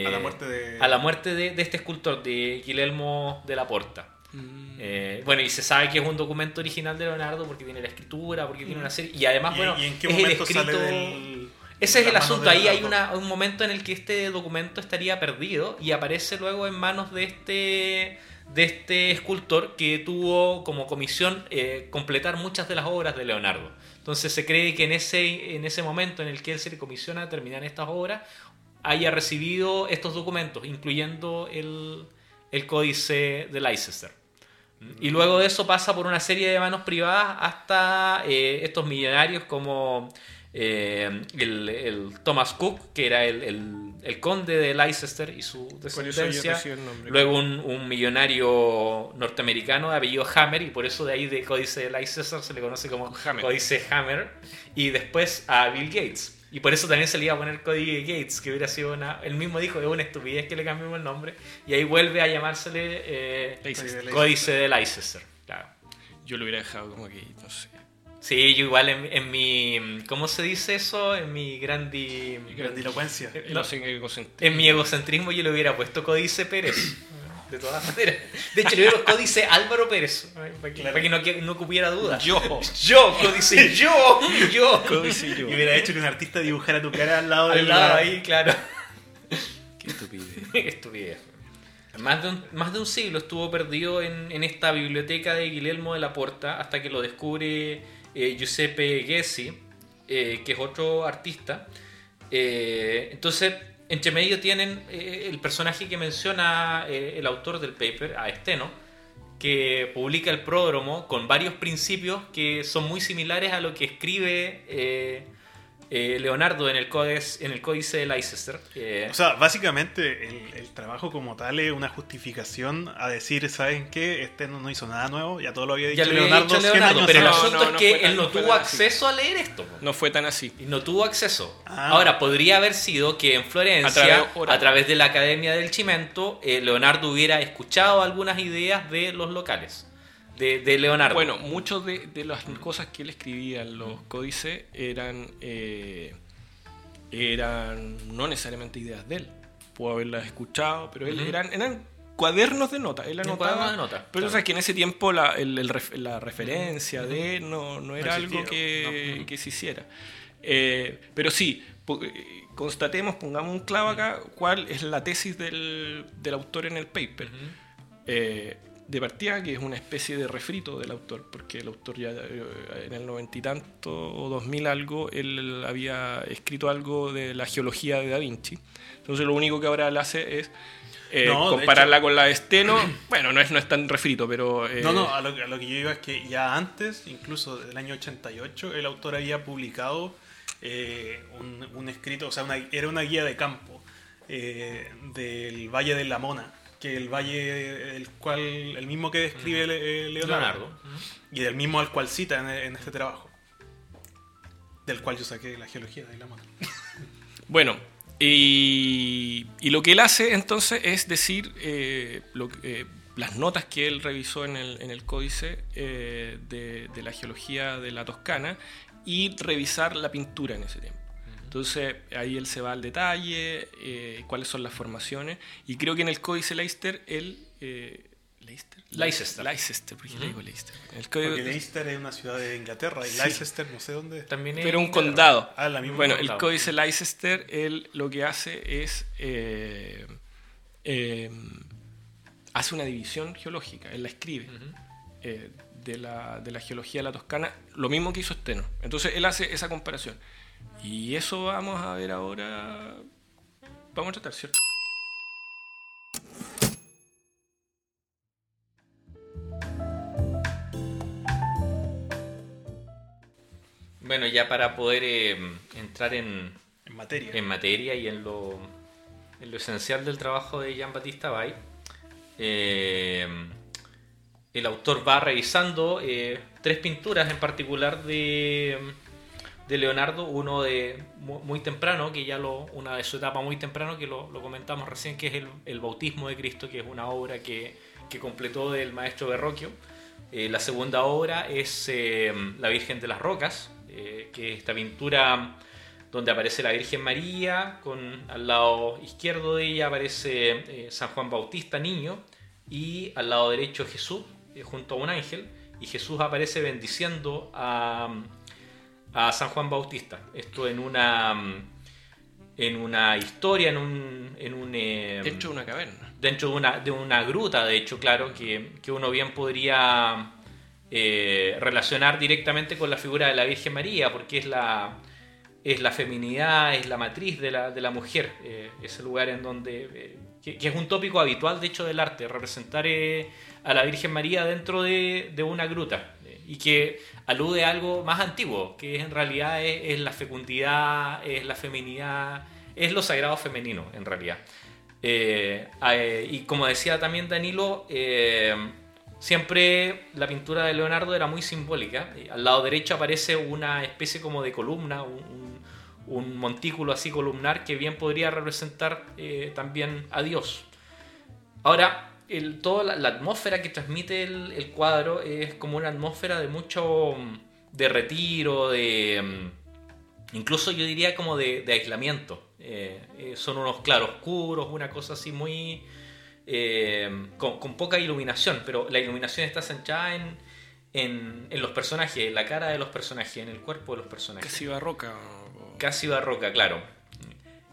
a la muerte de... A la muerte de, este escultor, de Guillermo de la Porta. Mm. bueno, y se sabe que es un documento original de Leonardo porque tiene la escritura, porque tiene una serie. Y además, bueno, en qué momento es sale del ese es el asunto. Ahí hay un momento en el que este documento estaría perdido y aparece luego en manos de este de este escultor que tuvo como comisión eh, completar muchas de las obras de Leonardo. Entonces se cree que en ese, en ese momento en el que él se le comisiona terminar estas obras, haya recibido estos documentos, incluyendo el, el códice de Leicester. Y luego de eso pasa por una serie de manos privadas hasta eh, estos millonarios como eh, el, Thomas Cook, que era el, conde de Leicester y su descendencia. Luego un, millonario norteamericano de apellido Hammer, y por eso de ahí de Códice de Leicester se le conoce como Códice Hammer. Y después a Bill Gates. Y por eso también se le iba a poner Códice Gates, que hubiera sido una. Él mismo dijo es una estupidez que le cambiemos el nombre. Y ahí vuelve a llamársele eh, Códice de Leicester. Claro. Yo lo hubiera dejado como que, no sé. Sí, yo igual en, mi. ¿Cómo se dice eso? En mi grandi. Grandilocuencia. en mi egocentrismo yo le hubiera puesto Códice Pérez. De todas maneras. De hecho, le hubiera Códice Álvaro Pérez. Para que, no, no hubiera duda. Yo. Yo, Códice yo. Yo. Códice yo. Y hubiera hecho que un artista dibujara tu cara al lado Al lado ahí, claro. Qué estupidez. Qué estupidez. Más de, un, más de un siglo estuvo perdido en, en esta biblioteca de Guillermo de la Porta hasta que lo descubre eh, Giuseppe Gessi, eh, que es otro artista. Eh, entonces, entre medio tienen el personaje que menciona el autor del paper, a Esteno, que publica el pródromo con varios principios que son muy similares a lo que escribe eh, Leonardo en el, códice, en el códice de Leicester. o sea, básicamente el, trabajo como tal es una justificación a decir, ¿saben qué? Este no, hizo nada nuevo, ya todo lo había dicho Leonardo. pero el asunto es que él no tuvo acceso a leer esto. No fue tan así. Y no tuvo acceso. Ah. Ahora, podría haber sido que en Florencia, a través, de la Academia del Chimento, eh, Leonardo hubiera escuchado algunas ideas de los locales de, Leonardo. Bueno, muchas de, las cosas que él escribía en los códices eran, eh, eran no necesariamente ideas de él. Puedo haberlas escuchado, pero él, eran, eran cuadernos de notas. Él anotaba. De nota, pero sabes que en ese tiempo la, la referencia de él no, era algo que, se hiciera. Eh, pero sí, eh, constatemos, pongamos un clavo acá, cuál es la tesis del, del autor en el paper de partida, que es una especie de refrito del autor, porque el autor ya eh, en el noventa y tanto o dos mil algo, él había escrito algo de la geología de Da Vinci. Entonces lo único que ahora él hace es eh, compararla con la de Steno. Bueno, no es, no es tan refrito, pero... Eh, no, no, a lo, que yo iba es que ya antes, incluso del año 88, el autor había publicado un, escrito, o sea, era una guía de campo del Valle de la Mona que el valle, el cual, el mismo que describe eh, Leonardo, y del mismo al cual cita en, este trabajo, del cual yo saqué la geología de la mano. bueno, y, lo que él hace entonces es decir eh, lo, eh, las notas que él revisó en el, en el códice de, de la geología de la Toscana y revisar la pintura en ese tiempo. Entonces ahí él se va al detalle, eh, cuáles son las formaciones. Y creo que en el códice Leicester, él... Eh, ¿Leicester? Leicester. Leicester, porque le digo Leicester. El Porque Leicester es una ciudad de Inglaterra y Leicester no sé dónde. También Pero un condado. Ah, la misma bueno, el códice Leicester, él lo que hace es... Eh, hace una división geológica, él la escribe. de, la, de la geología de la Toscana, lo mismo que hizo Steno. Entonces él hace esa comparación. Y eso vamos a ver ahora. Vamos a tratar, ¿cierto? Bueno, ya para poder eh, entrar en, materia. en materia y en lo, en lo esencial del trabajo de Jean Batista Bay, eh, el autor va revisando eh, tres pinturas en particular de de Leonardo, uno de muy, temprano, que ya lo, una de su etapa muy temprano, que lo, comentamos recién, que es el, Bautismo de Cristo, que es una obra que, completó del maestro Berroquio. Eh, la segunda obra es eh, La Virgen de las Rocas, eh, que es esta pintura donde aparece la Virgen María, con al lado izquierdo de ella aparece San Juan Bautista, niño, y al lado derecho Jesús, junto a un ángel, y Jesús aparece bendiciendo a a San Juan Bautista. Esto en una en una historia, en un... En un eh, dentro de una caverna. Dentro de una, de una gruta, de hecho, claro, que, uno bien podría eh, relacionar directamente con la figura de la Virgen María, porque es la, es la feminidad, es la matriz de la, de la mujer, eh, ese lugar en donde... Que, es un tópico habitual, de hecho, del arte, representar a la Virgen María dentro de, una gruta y que alude a algo más antiguo, que en realidad es, la fecundidad, es la feminidad, es lo sagrado femenino en realidad. Eh, eh, y como decía también Danilo, eh, siempre la pintura de Leonardo era muy simbólica. Al lado derecho aparece una especie como de columna, un montículo así columnar que bien podría representar también a Dios. Ahora, el, toda la, atmósfera que transmite el, cuadro es como una atmósfera de mucho mm, de retiro, de mm, incluso yo diría como de, aislamiento. Eh, eh, son unos claroscuros, una cosa así muy... Eh, con, poca iluminación, pero la iluminación está centrada en, en, en, los personajes, en la cara de los personajes, en el cuerpo de los personajes. Casi barroca. Casi barroca, claro.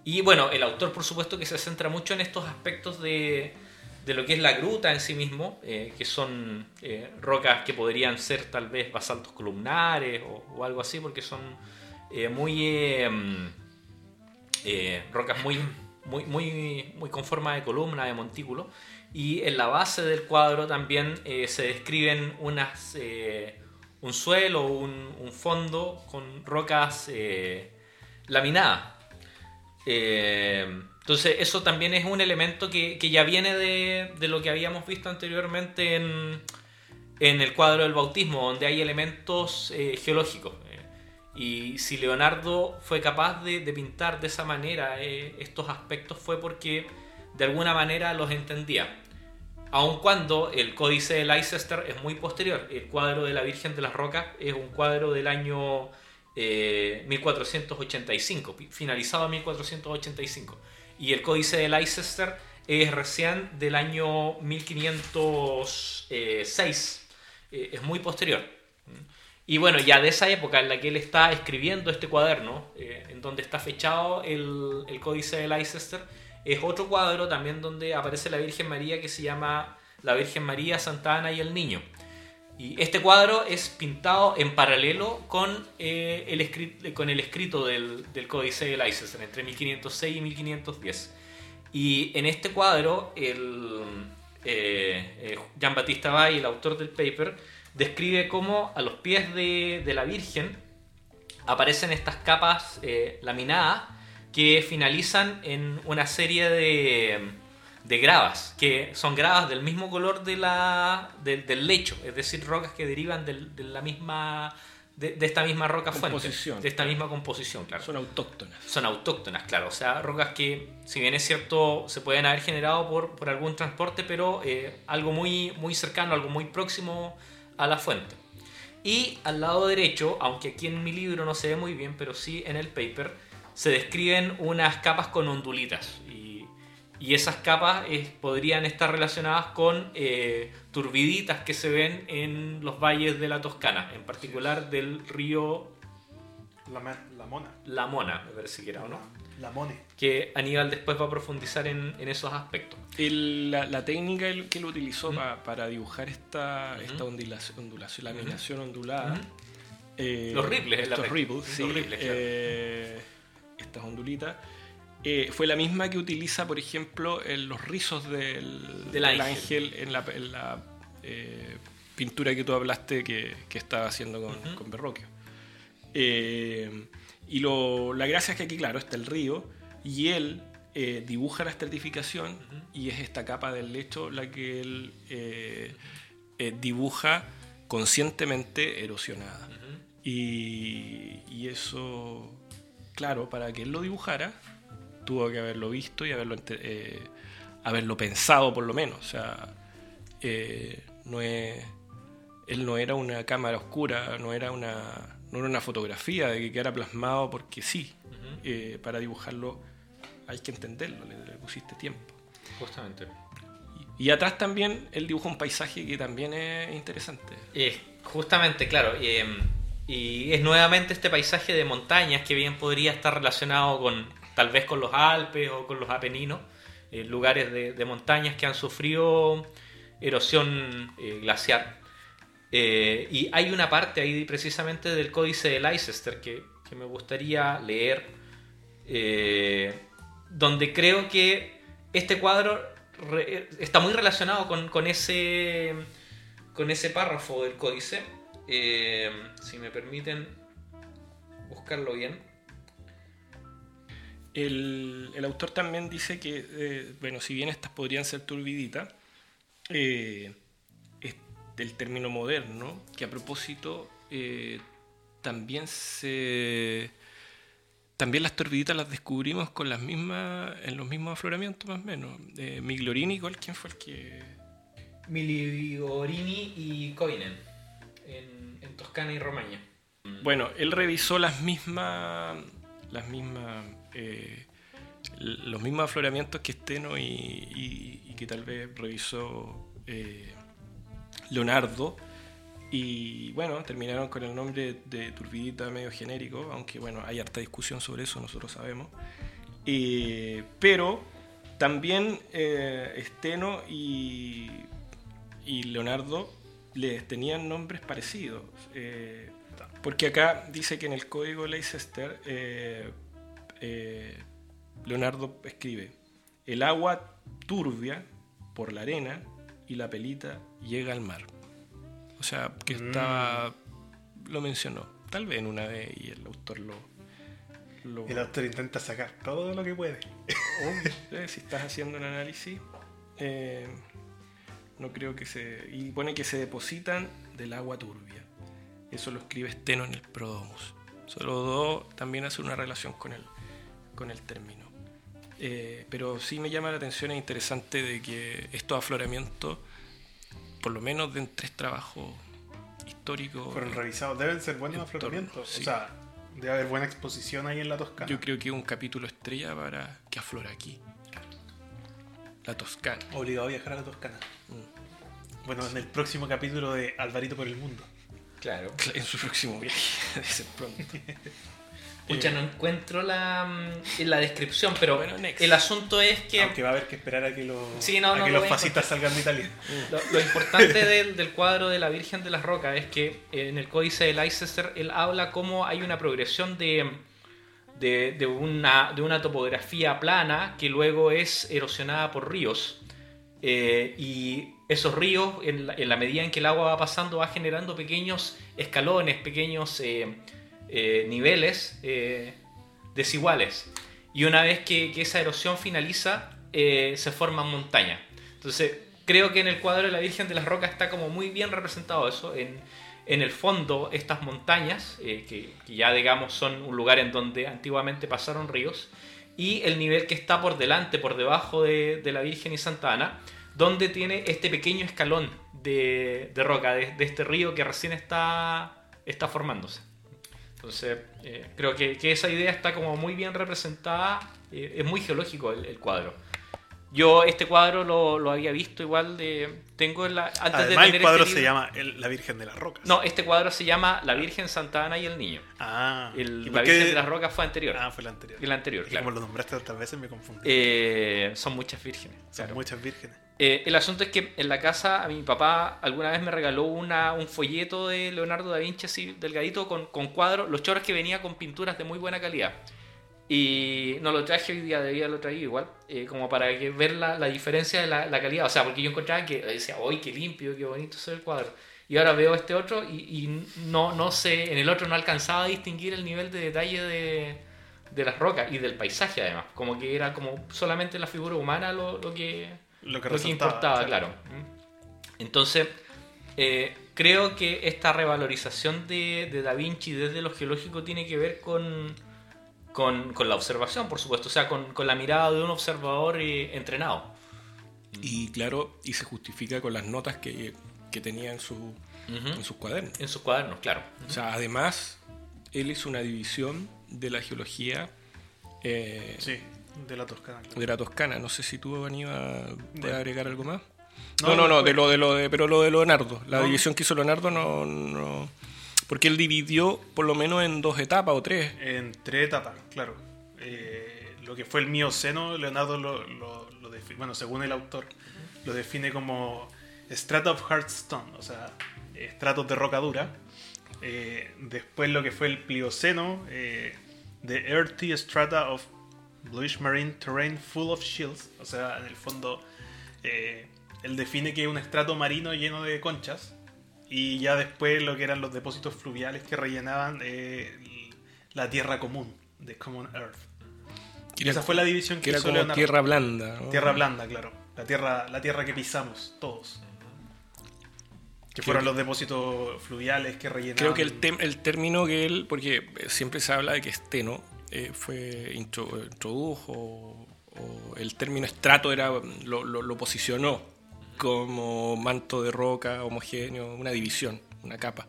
Y bueno, el autor por supuesto que se centra mucho en estos aspectos de, de lo que es la gruta en sí mismo, eh, que son eh, rocas que podrían ser tal vez basaltos columnares o, algo así, porque son eh, muy rocas muy, muy, muy, con forma de columna, de montículo. Y en la base del cuadro también se describen unas, un suelo, un, fondo con rocas laminada. Eh, entonces, eso también es un elemento que, ya viene de, lo que habíamos visto anteriormente en, el cuadro del bautismo, donde hay elementos eh, geológicos. y si Leonardo fue capaz de, pintar de esa manera estos aspectos fue porque de alguna manera los entendía. Aun cuando el códice de Leicester es muy posterior. El cuadro de la Virgen de las Rocas es un cuadro del año 1485, eh, finalizado en 1485. Y el códice de Leicester es recién del año 1506. Eh, es muy posterior. Y bueno, ya de esa época en la que él está escribiendo este cuaderno, eh, en donde está fechado el, el códice de Leicester, es otro cuadro también donde aparece la Virgen María que se llama La Virgen María, Santa Ana y el Niño. Y este cuadro es pintado en paralelo con, eh, el, escrito, con el escrito del, Códice de Leicester entre 1506 y 1510. Y en este cuadro, el, eh, eh, Jean Baptiste Bay, el autor del paper, describe cómo a los pies de, de la Virgen aparecen estas capas laminadas que finalizan en una serie de, de gravas, que son gravas del mismo color de la, del lecho, es decir, rocas que derivan de la misma... De, esta misma roca fuente, de esta misma composición, claro. Son autóctonas. Son autóctonas, claro. O sea, rocas que, si bien es cierto, se pueden haber generado por, por algún transporte, pero eh, algo muy, muy cercano, algo muy próximo a la fuente. Y al lado derecho, aunque aquí en mi libro no se ve muy bien, pero sí en el paper, se describen unas capas con ondulitas. Y, esas capas podrían estar relacionadas con eh, turbiditas que se ven en los valles de la Toscana, en particular del río... La, Mona. La Mona, me parece que era, ¿o no? La Mone. Que Aníbal después va a profundizar en, esos aspectos. la, técnica que él utilizó para dibujar esta, esta ondulación, ondulación, laminación ondulada... Eh, los ripples, estos ripples, sí, eh, estas ondulitas, eh, fue la misma que utiliza, por ejemplo, en los rizos del, ángel. en la, eh, pintura que tú hablaste que, estaba haciendo con, uh Berroquio. Eh, y la gracia es que aquí, claro, está el río y él dibuja la estratificación y es esta capa del lecho la que él dibuja conscientemente erosionada. y eso claro, para que él lo dibujara, tuvo que haberlo visto y haberlo, eh, haberlo pensado por lo menos. O sea, eh, no es, él no era una cámara oscura, no era una, no era una fotografía de que quedara plasmado porque sí. Eh, para dibujarlo hay que entenderlo, le, pusiste tiempo. Justamente. Y, atrás también él dibuja un paisaje que también es interesante. justamente, claro. Y es nuevamente este paisaje de montañas que bien podría estar relacionado con tal vez con los Alpes o con los Apeninos, eh, lugares de, montañas que han sufrido erosión eh, glaciar. Eh, y hay una parte ahí precisamente del códice de Leicester que, me gustaría leer, donde creo que este cuadro está muy relacionado con, con, ese, con ese párrafo del códice eh, si me permiten buscarlo bien. El, autor también dice que, eh, bueno, si bien estas podrían ser turbiditas, eh, es del término moderno, que a propósito también se también las turbiditas las descubrimos con las mismas en los mismos afloramientos más o menos. Miglorini, ¿cuál quién fue el que? Migliorini y Coinen en, Toscana y Romaña. Bueno, él revisó las mismas, las mismas, eh, los mismos afloramientos que Esteno y, que tal vez revisó eh, Leonardo. Y bueno, terminaron con el nombre de turbidita medio genérico, aunque bueno, hay harta discusión sobre eso, nosotros sabemos. Eh, pero también Esteno y, y Leonardo les tenían nombres parecidos. Eh, porque acá dice que en el código Leicester eh, eh, Leonardo escribe, el agua turbia por la arena y la pelita llega al mar. O sea, que mm. estaba, lo mencionó, tal vez en una vez y el autor lo, El autor intenta sacar todo lo que puede. si estás haciendo un análisis, eh, no creo que se... Y pone que se depositan del agua turbia. Eso lo escribe Steno en el Prodomus. Solo dos también hace una relación con el, con el término. Eh, pero sí me llama la atención e interesante de que estos afloramientos, por lo menos de tres trabajos históricos... Fueron revisados, deben ser buenos afloramientos. O sea, debe haber buena exposición ahí en la Toscana. Yo creo que es un capítulo estrella para que aflora aquí. La Toscana. Obligado a viajar a la Toscana. Mm. Bueno, en el próximo capítulo de Alvarito por el Mundo. Claro. En su próximo viaje, de ser pronto. Pucha, no encuentro la, mm, la descripción, pero el asunto es que. Aunque va a haber que esperar a que, los, que los fascistas salgan de Italia. Lo, importante del, cuadro de la Virgen de las Rocas es que en el códice de Leicester él habla cómo hay una progresión de, de, una, de una topografía plana que luego es erosionada por ríos. Eh, y esos ríos, en la, medida en que el agua va pasando, va generando pequeños escalones, pequeños eh, eh, niveles desiguales. Y una vez que, esa erosión finaliza, se forman montañas. Entonces, creo que en el cuadro de la Virgen de las Rocas está como muy bien representado eso. En, el fondo, estas montañas, que, ya digamos son un lugar en donde antiguamente pasaron ríos, y el nivel que está por delante, por debajo de, la Virgen y Santa Ana, donde tiene este pequeño escalón de, roca, de, este río que recién está, está formándose. Entonces, eh, creo que, esa idea está como muy bien representada, eh, es muy geológico el cuadro. Yo este cuadro lo, lo, había visto igual de... Tengo la, antes Además, el cuadro este se llama La Virgen de las Rocas. No, este cuadro se llama La Virgen Santa Ana y el Niño. Ah. El, la Virgen de las Rocas fue anterior. Ah, fue la anterior. El anterior, claro. Como lo nombraste tantas veces me confundí. Eh, son muchas vírgenes. Son muchas vírgenes. Eh, el asunto es que en la casa a mi papá alguna vez me regaló una, un folleto de Leonardo da Vinci así delgadito con, con cuadros, los chorros que venía con pinturas de muy buena calidad. Y no lo traje hoy día, debía lo traído igual, eh, como para que ver la, la diferencia de la, la, calidad. O sea, porque yo encontraba que decía, ¡ay, qué limpio, qué bonito es el cuadro! Y ahora veo este otro y, y, no, no sé, en el otro no alcanzaba a distinguir el nivel de detalle de, de las rocas y del paisaje además. Como que era como solamente la figura humana lo, lo que, lo que, importaba, claro. Entonces, eh, creo que esta revalorización de, de Da Vinci desde lo geológico tiene que ver con con, la observación, por supuesto, o sea, con, la mirada de un observador eh, entrenado. Y claro, y se justifica con las notas que, tenía en, su, en sus cuadernos. En sus cuadernos, claro. O sea, además, él hizo una división de la geología. Eh, sí, de la Toscana. De la Toscana. No sé si tú, Aníbal, puedes agregar algo más. No, no, no, de lo de lo de, pero lo de Leonardo. La división que hizo Leonardo no, no porque él dividió por lo menos en dos etapas o tres. En tres etapas, claro. Eh, lo que fue el Mioceno, Leonardo lo, lo, bueno, según el autor, lo define como strata of hard stone, o sea, estratos de roca dura. Eh, después lo que fue el Plioceno, eh, the earthy strata of bluish marine terrain full of shields, o sea, en el fondo él define que es un estrato marino lleno de conchas y ya después lo que eran los depósitos fluviales que rellenaban eh, la tierra común, de Common Earth. Y esa fue la división que, era hizo como tierra blanda. Tierra blanda, claro. La tierra, la tierra que pisamos todos. Que fueron los depósitos fluviales que rellenaban. Creo que el, el término que él, porque siempre se habla de que esteno eh, fue introdujo o, el término estrato era lo, lo posicionó como manto de roca homogéneo, una división, una capa.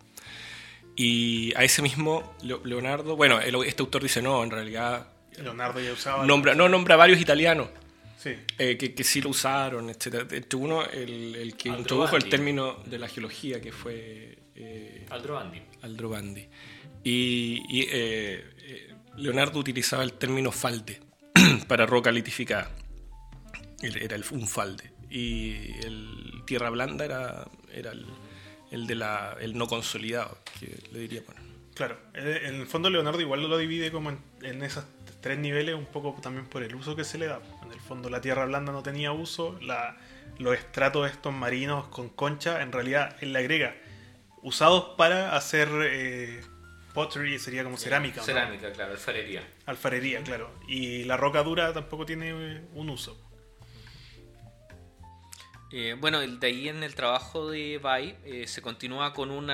Y a ese mismo Leonardo, bueno, este autor dice no, en realidad Leonardo ya usaba. Nombra, no, nombra varios italianos sí. Eh, que, que, sí lo usaron, etc. De uno, el, el que introdujo el término de la geología, que fue. Eh, Aldrovandi. Aldrovandi. Y, y eh, eh, Leonardo utilizaba el término falde para roca litificada. Era un falde y el tierra blanda era, era el, el de la, el no consolidado, que le diría. Claro, en el fondo Leonardo igual lo divide como en, esos tres niveles, un poco también por el uso que se le da. En el fondo la tierra blanda no tenía uso, la, los estratos estos marinos con concha, en realidad él le agrega usados para hacer eh, pottery sería como cerámica. Cerámica, claro, alfarería. Alfarería, claro. Y la roca dura tampoco tiene un uso. Eh, bueno, de ahí en el trabajo de Bay eh, se continúa con un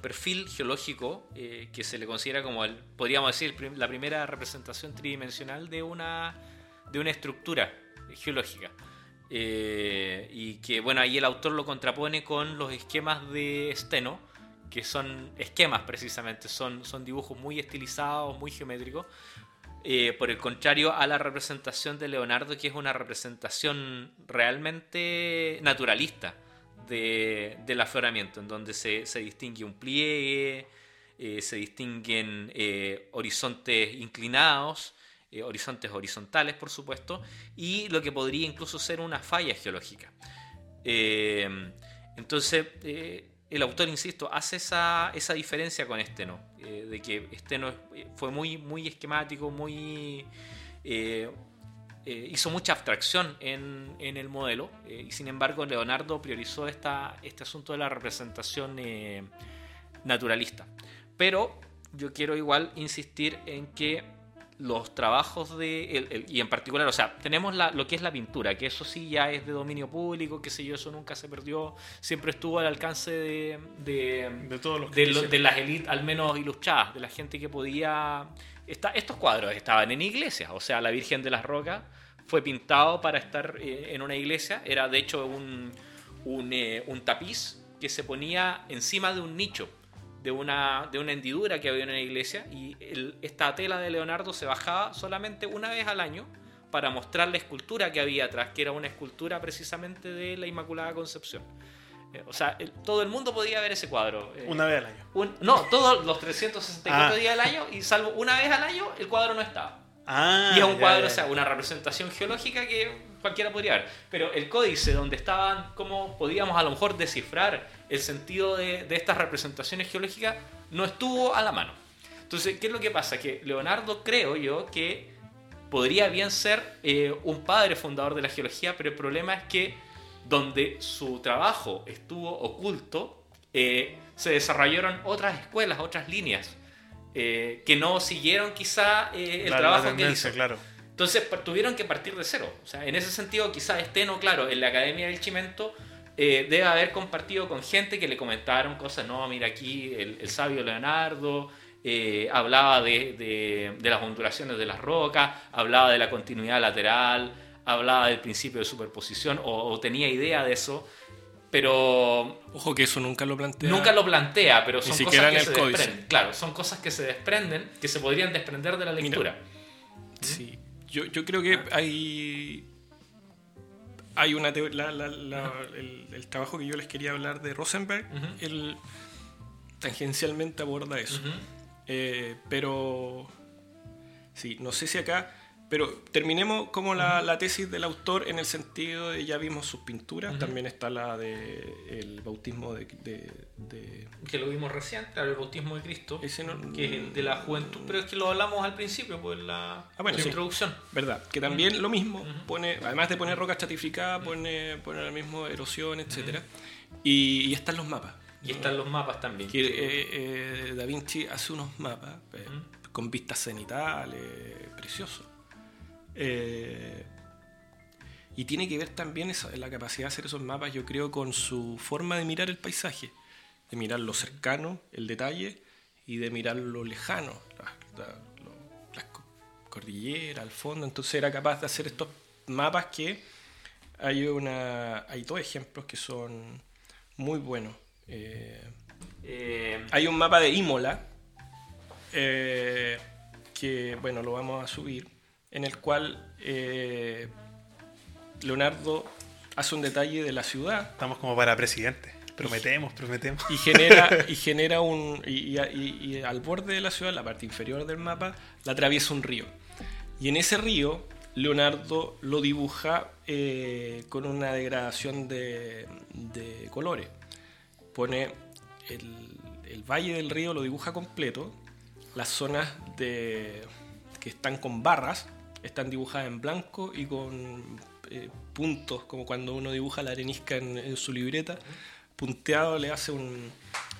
perfil geológico eh, que se le considera como, el, podríamos decir, la primera representación tridimensional de una, de una estructura geológica. y que, bueno, ahí el autor lo contrapone con los esquemas de Steno, que son esquemas precisamente, son, son dibujos muy estilizados, muy geométricos, eh, por el contrario a la representación de Leonardo, que es una representación realmente naturalista del afloramiento, en donde se, distingue un pliegue, eh, se distinguen eh, horizontes inclinados, horizontes horizontales, por supuesto, y lo que podría incluso ser una falla geológica. entonces, el autor, insisto, hace esa, esa diferencia con este no, eh, de que este no eh, fue muy, muy esquemático, muy... Eh, hizo mucha abstracción en, en el modelo y sin embargo Leonardo priorizó esta, este asunto de la representación naturalista. Pero yo quiero igual insistir en que los trabajos de. y en particular, o sea, tenemos lo que es la pintura, que eso sí ya es de dominio público, que sé yo, eso nunca se perdió, siempre estuvo al alcance de. de, todos los de, las élites, al menos ilustradas, de la gente que podía. estos cuadros estaban en iglesias, o sea, la Virgen de las Rocas fue pintado para estar eh, en una iglesia, era de hecho un, un, eh, un tapiz que se ponía encima de un nicho de una, de una hendidura que había en la iglesia y esta tela de Leonardo se bajaba solamente una vez al año para mostrar la escultura que había atrás, que era una escultura precisamente de la Inmaculada Concepción. Eh, o sea, todo el mundo podía ver ese cuadro. Eh, una vez al año. no, todos los 364 ah. días al año y salvo una vez al año el cuadro no estaba. Ah, y es un cuadro, o sea, una representación geológica que cualquiera podría ver. Pero el códice donde estaban, cómo podíamos a lo mejor descifrar el sentido de, estas representaciones geológicas, no estuvo a la mano. Entonces, ¿qué es lo que pasa? Que Leonardo creo yo que podría bien ser eh, un padre fundador de la geología, pero el problema es que donde su trabajo estuvo oculto, eh, se desarrollaron otras escuelas, otras líneas eh, que no siguieron quizá el trabajo que hizo. Claro. Entonces tuvieron que partir de cero. O sea, en ese sentido, quizá Esteno, claro, en la Academia del Chimento eh, debe haber compartido con gente que le comentaron cosas, no, mira aquí el, sabio Leonardo, hablaba de, de, las ondulaciones de las rocas, hablaba de la continuidad lateral, hablaba del principio de superposición o tenía idea de eso. Pero. Ojo que eso nunca lo plantea. Nunca lo plantea, pero son cosas que se desprenden. Claro, son cosas que se desprenden, que se podrían desprender de la lectura. sí. Yo, yo, creo que hay. Hay una. La, el, trabajo que yo les quería hablar de Rosenberg, él tangencialmente aborda eso. Eh, pero. Sí, no sé si acá pero terminemos como la, tesis del autor en el sentido de ya vimos sus pinturas, también está la de el bautismo de, Que lo vimos recién, claro, el bautismo de Cristo, que es el de la juventud, pero es que lo hablamos al principio, pues la, ah, introducción. Verdad, que también lo mismo, pone además de poner roca estratificada, pone, pone la misma erosión, etcétera. Y, están los mapas. Y están los mapas también. Que, eh, eh, da Vinci hace unos mapas eh, con vistas cenitales, preciosos. Eh, y tiene que ver también la capacidad de hacer esos mapas, yo creo, con su forma de mirar el paisaje, de mirar lo cercano, el detalle, y de mirar lo lejano, las cordilleras, al fondo. Entonces era capaz de hacer estos mapas que hay una hay dos ejemplos que son muy buenos. Eh, eh, hay un mapa de Imola que, bueno, lo vamos a subir en el cual eh, Leonardo hace un detalle de la ciudad. Estamos como para presidente. Prometemos, prometemos. Y genera, y genera un. Y, al borde de la ciudad, la parte inferior del mapa, la atraviesa un río. Y en ese río, Leonardo lo dibuja eh, con una degradación de, colores. Pone el, valle del río, lo dibuja completo. Las zonas de, que están con barras están dibujadas en blanco y con eh, puntos, como cuando uno dibuja la arenisca en, su libreta. Punteado le hace un.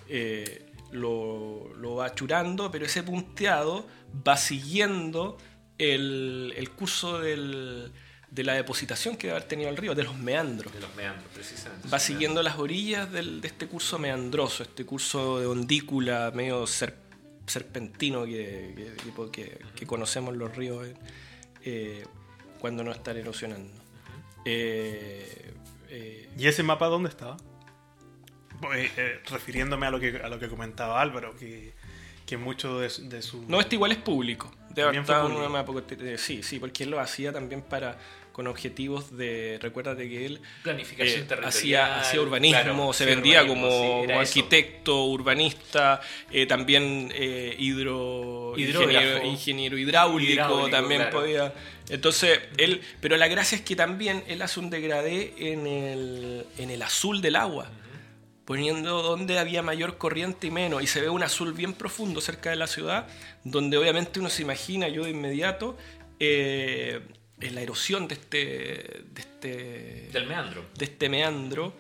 Eh, lo, lo va churando, pero ese punteado va siguiendo el, el curso del, de la depositación que debe haber tenido el río, de los meandros. De los meandros, precisamente. Va siguiendo las orillas del, de este curso meandroso, este curso de hondícula medio serpentino que, que, que, conocemos los ríos eh, cuando no están erosionando. Eh, eh, ¿Y ese mapa dónde estaba? Pues, refiriéndome a lo que a lo que comentaba Álvaro, que, que mucho de, de su... No, este igual es público. De sí, sí, porque él lo hacía también para con objetivos de, recuérdate que él Planificación eh, hacía, hacía, urbanismo, se vendía como, arquitecto, urbanista, eh, también eh, hidro, ingeniero, hidráulico, también podía. Entonces, él, pero la gracia es que también él hace un degradé en el, en el azul del agua poniendo donde había mayor corriente y menos, y se ve un azul bien profundo cerca de la ciudad, donde obviamente uno se imagina, yo de inmediato, eh, la erosión de este, de este... Del meandro. De este meandro,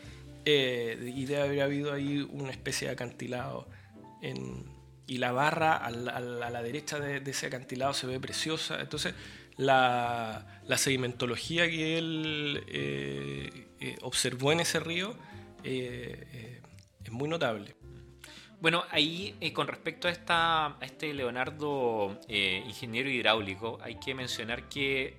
eh, y debe haber habido ahí una especie de acantilado. y la barra a la, derecha de, ese acantilado se ve preciosa. Entonces, la, la sedimentología que él eh, observó en ese río es muy notable. Bueno, ahí eh, con respecto a, esta, a este Leonardo eh, ingeniero hidráulico, hay que mencionar que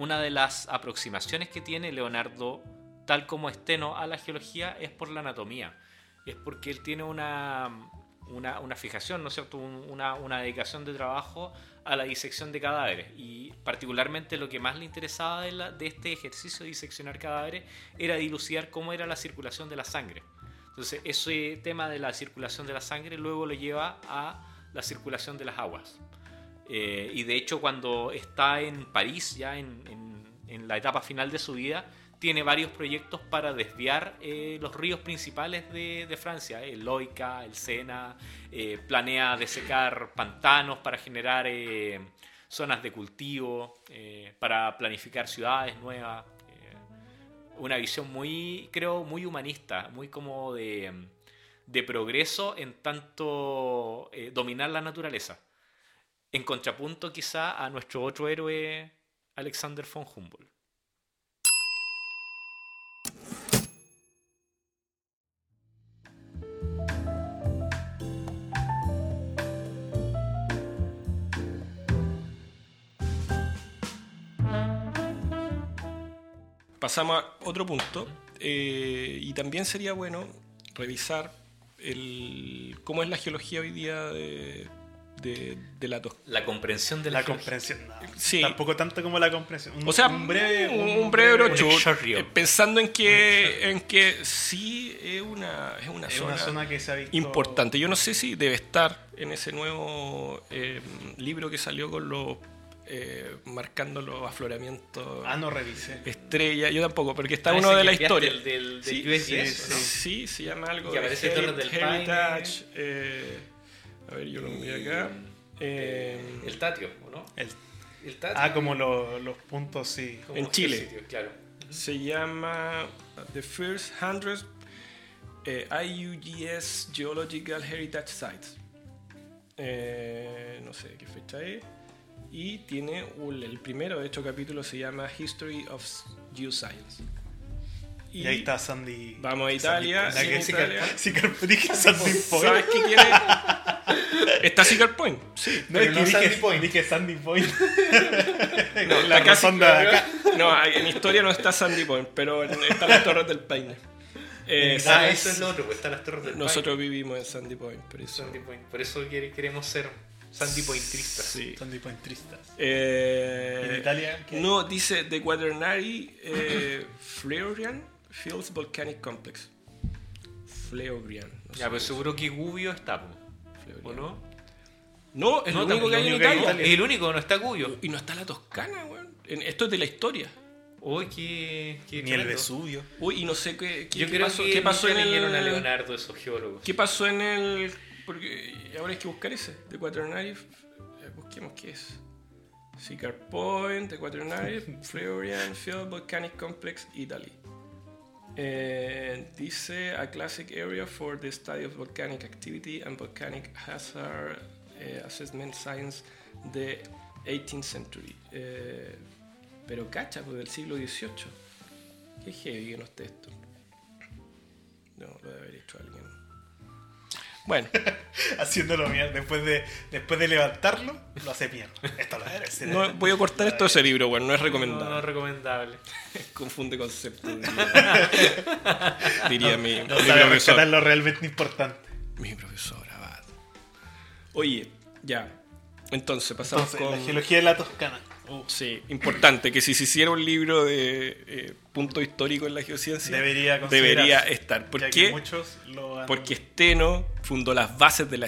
una de las aproximaciones que tiene Leonardo, tal como Esteno, a la geología es por la anatomía. Es porque él tiene una, una, fijación, ¿no es cierto? Una, una, dedicación de trabajo a la disección de cadáveres. Y particularmente lo que más le interesaba de, de este ejercicio de diseccionar cadáveres era dilucidar cómo era la circulación de la sangre. Entonces, ese tema de la circulación de la sangre luego lo lleva a la circulación de las aguas. Eh, y de hecho, cuando está en París, ya en, la etapa final de su vida, tiene varios proyectos para desviar eh, los ríos principales de, Francia, el Loica, el Sena, eh, planea desecar pantanos para generar zonas de cultivo, para planificar ciudades nuevas una visión muy, creo, muy humanista, muy como de, progreso en tanto eh, dominar la naturaleza. En contrapunto quizá a nuestro otro héroe, Alexander von Humboldt. pasamos a otro punto. Eh, y también sería bueno revisar el, cómo es la geología hoy día de, de, la La comprensión de la, comprensión. sí. Tampoco tanto como la comprensión. o sea, un breve, un, breve eh, pensando en que, en que sí es una, es una, zona, que se ha visto... importante. Yo no sé si debe estar en ese nuevo eh, libro que salió con los eh, marcando los afloramientos. Ah, no revisé. Estrella, yo tampoco, porque está uno de la historia. Del, sí, sí, se llama algo. Que aparece del Heritage. Eh, a ver, yo lo voy acá. Eh, el Tatio, no? El, Ah, como los puntos, sí. en Chile. claro. Se llama The First Hundred IUGS Geological Heritage Sites. no sé qué fecha es y tiene el primero, de hecho, capítulo se llama History of Geoscience. Y, y ahí está Sandy. Vamos a Italia. Dije Sandy Point. ¿Sabes qué quiere? Está Sicker Point. Sí. No, es que dije, Sandy Point. dije Sandy Point. no, la casa de acá. No, en historia no está Sandy Point, pero están las Torres del Paine. Eh, ah, eso es lo otro, pues están las Torres del Paine. Nosotros vivimos en Sandy Point, por eso. Sandy Point. Por eso queremos ser Sandy Pointristas. Sí. Sandy Pointristas. Eh, ¿En Italia? No, dice The Quaternary eh, Florian Fields Volcanic Complex. Florian. No ya, pero seguro que Gubbio está, ¿o no? No, es lo único que hay en Italia. Es el único, no está Gubbio. Y no está la Toscana, weón. Esto es de la historia. Uy, qué, qué Ni el Vesubio. Uy, y no sé qué, qué, Yo creo pasó, que qué pasó en el... a Leonardo esos geólogos. ¿Qué pasó en el porque ahora hay que buscar ese, de Quaternary. Busquemos qué es. Sicar Point, de Quaternary, Florian Field Volcanic Complex, Italy. Eh, dice a classic area for the study of volcanic activity and volcanic hazard eh, assessment science de 18th century. Eh, pero cacha, pues del siglo XVIII. Qué heavy que no esto. No, lo debe haber hecho alguien. Bueno. Haciéndolo bien. Después de, después de levantarlo, lo hace bien. Esto lo debe ser. No, voy a cortar esto de ese libro, bueno, no es recomendable. No, no es recomendable. Confunde conceptos. Diría, mi, No mi sabe profesor. rescatar lo realmente importante. Mi profesor Abad. Oye, ya. Entonces, pasamos Entonces, con. la geología de la Toscana. Uh, Sí, importante que si se hiciera un libro de eh, punto histórico en la geociencia, Debería estar. ¿Por ya qué? que muchos lo han... Porque Steno fundó las bases de la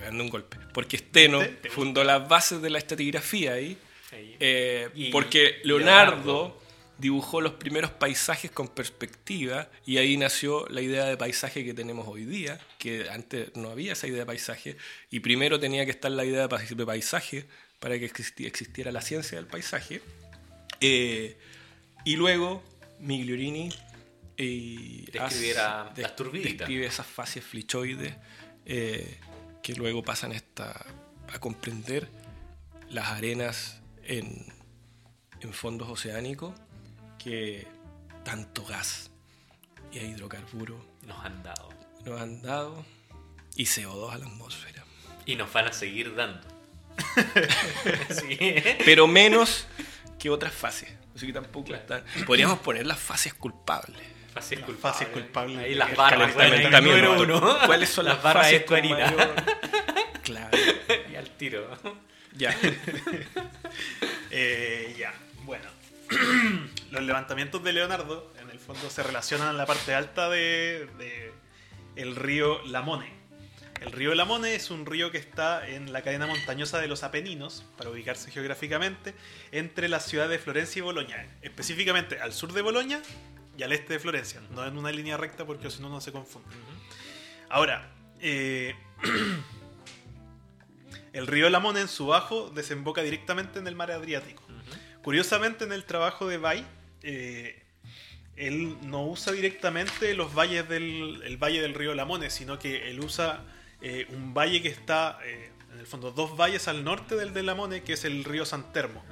dando un golpe. Porque Steno ¿Te- te fundó las bases de la estratigrafía ahí. Eh, Y porque Leonardo, Leonardo. dibujó los primeros paisajes con perspectiva y ahí nació la idea de paisaje que tenemos hoy día, que antes no había esa idea de paisaje y primero tenía que estar la idea de pais- de paisaje para que existi- existiera la ciencia del paisaje. Eh, y luego Migliorini eh, Describiera hace- las turbiditas. describe esas fases flichoides eh, que luego pasan esta, a comprender las arenas en, en fondos oceánicos que tanto gas y hidrocarburos Nos han dado. nos han dado y CO2 a la atmósfera. Y nos van a seguir dando. sí. Pero menos que otras fases. Así que tampoco Claro. están. Podríamos poner las fases culpables. Fases Las culpables. fases culpables. Ahí las barras. bueno, número uno. ¿Cuáles son las, barras fases de mayor- Claro. y al tiro. Ya. Eh, ya, bueno. Los levantamientos de Leonardo, en el fondo, se relacionan a la parte alta de, de el río Lamone. El río Lamone es un río que está en la cadena montañosa de los Apeninos, para ubicarse geográficamente, entre las ciudades de Florencia y Boloña. Específicamente al sur de Boloña y al este de Florencia. No en una línea recta porque si no, no se confunde. Ahora, eh, el río Lamone en su bajo desemboca directamente en el mar Adriático. Curiosamente, en el trabajo de Bay, eh, él no usa directamente los valles del el valle del río Lamone, sino que él usa eh, un valle que está, eh, en el fondo, dos valles al norte del de Lamone, que es el río San Termo.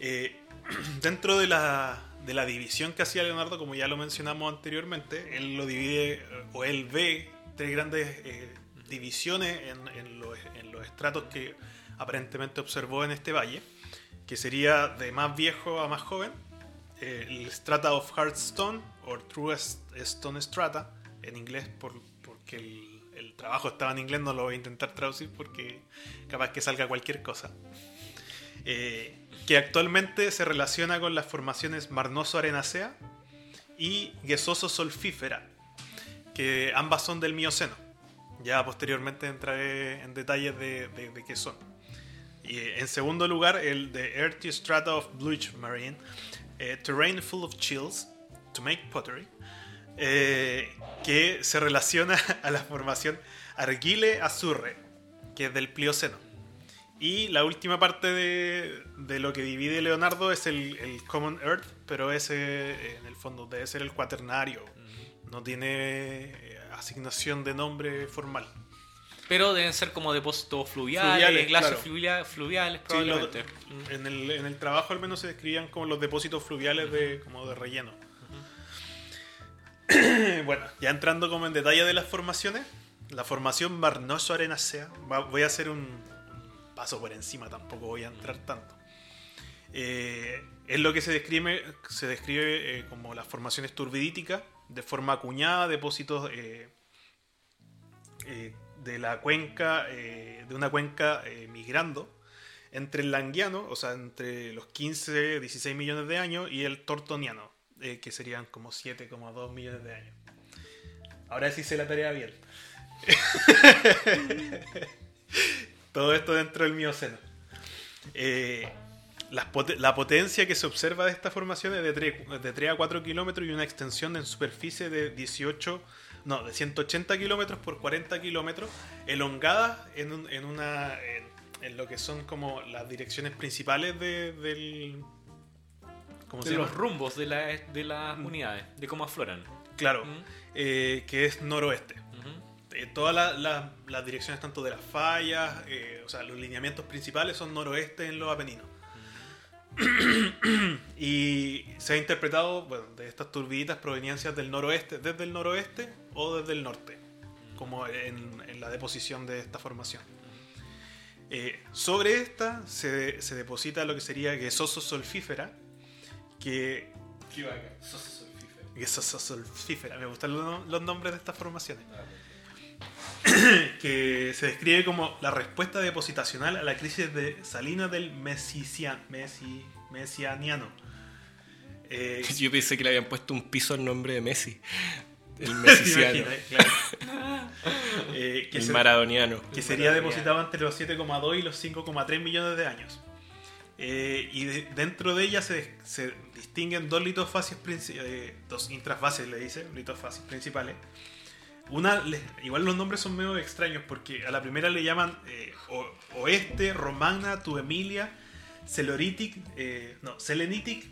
Eh, dentro de la, de la división que hacía Leonardo, como ya lo mencionamos anteriormente, él lo divide, o él ve tres grandes eh, divisiones en, en los, en los estratos que aparentemente observó en este valle, que sería de más viejo a más joven, eh, el Strata of Hearthstone, o True Stone Strata, en inglés, por- porque el trabajo estaba en inglés, no lo voy a intentar traducir porque capaz que salga cualquier cosa. Eh, que actualmente se relaciona con las formaciones Marnoso-Arenacea y Guesoso-Solfífera, que ambas son del Mioceno. Ya posteriormente entraré en detalles de, qué son. Y eh, en segundo lugar, el de Earthy Strata of Bluich Marine, eh, Terrain Full of Chills, to make pottery, eh, que se relaciona a la formación Argile Azurre, que es del Plioceno. Y la última parte de, de lo que divide Leonardo es el, el Common Earth, pero ese eh, en el fondo debe ser el cuaternario. No tiene eh, asignación de nombre formal. Pero deben ser como depósitos fluviales, Fluviales, glacios claro. fluviales, fluviales Sí, lo- probablemente. en, el, en el trabajo al menos se describían como los depósitos fluviales de, como de relleno. bueno, ya entrando como en detalle de las formaciones, la formación Marnoso Arenacea, voy a hacer un, paso por encima, tampoco voy a entrar tanto. Eh, es lo que se describe, se describe eh, como las formaciones turbidíticas, de forma acuñada, depósitos eh, de la cuenca, de una cuenca migrando entre el Languiano, o sea, entre los 15, 16 millones de años, y el Tortoniano, eh, que serían como 7,2 millones de años. Ahora sí hice la tarea bien. Todo esto dentro del Mioceno. Eh, la potencia que se observa de esta formación es de 3, de 3 a 4 kilómetros y una extensión en superficie de 18, no, de 180 kilómetros por 40 kilómetros, elongada en, un- en una, en, lo que son como las direcciones principales de- del, de los rumbos de, de las mm. unidades, de cómo afloran. Claro, mm. eh, que es noroeste. Eh, todas las direcciones, tanto de las fallas, eh, o sea, los lineamientos principales son noroeste en los Apeninos. Mm. y se ha interpretado bueno, de estas turbiditas proveniencias del noroeste, desde el noroeste o desde el norte, como en, en la deposición de esta formación. Eh, sobre esta se, se, deposita lo que sería quesoso solfífera, que... ¿Qué va acá? Soso solfífera. Me gustan los, nombres de estas formaciones. Ah, que se describe como la respuesta depositacional a la crisis de salina del mesician, mesianiano. Eh, Yo pensé que le habían puesto un piso al nombre de Messi. El mesiciano. Eh, el maradoniano. Que sería depositado entre los 7,2 y los 5,3 millones de años. Eh, y dentro de ella se, distinguen dos litofases, eh, dos intrafases, le dice, litofases principales. Una, igual los nombres son medio extraños porque a la primera le llaman oeste, romana, tu Emilia, celoritic, no, selenitic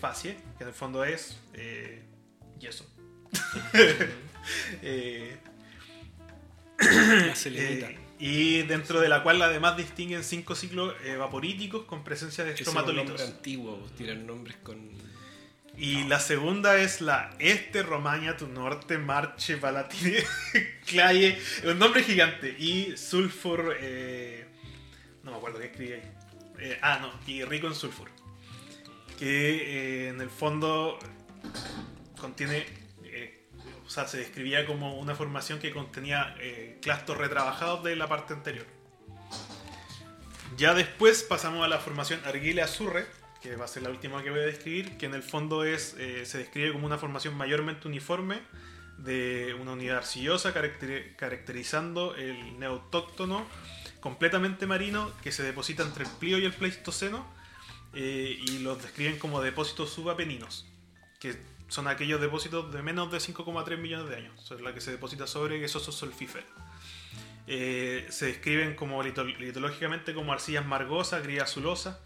facie, que en el fondo es yeso. Eh, eh, y dentro de la cual además distinguen cinco ciclos evaporíticos con presencia de estromatolitos. antiguos, tienen nombres con. Y la segunda es la Este Romagna, tu norte, Marche, Palatine, Claye, un nombre gigante. Y Sulfur. Eh, no me acuerdo qué escribí ahí. ah, no, y rico en sulfur. Que en el fondo contiene o sea, se describía como una formación que contenía eh, clastos retrabajados de la parte anterior. Ya después pasamos a la formación Arguile Azurre, que va a ser la última que voy a describir, que en el fondo es, eh, se describe como una formación mayormente uniforme de una unidad arcillosa, caracterizando el neotóctono completamente marino que se deposita entre el Plío y el Pleistoceno, eh, y los describen como depósitos subapeninos, que son aquellos depósitos de menos de 5,3 millones de años. Son la que se deposita sobre quesosos solfíferos. Eh, se describen como litológicamente como arcillas margosas, gría azulosa.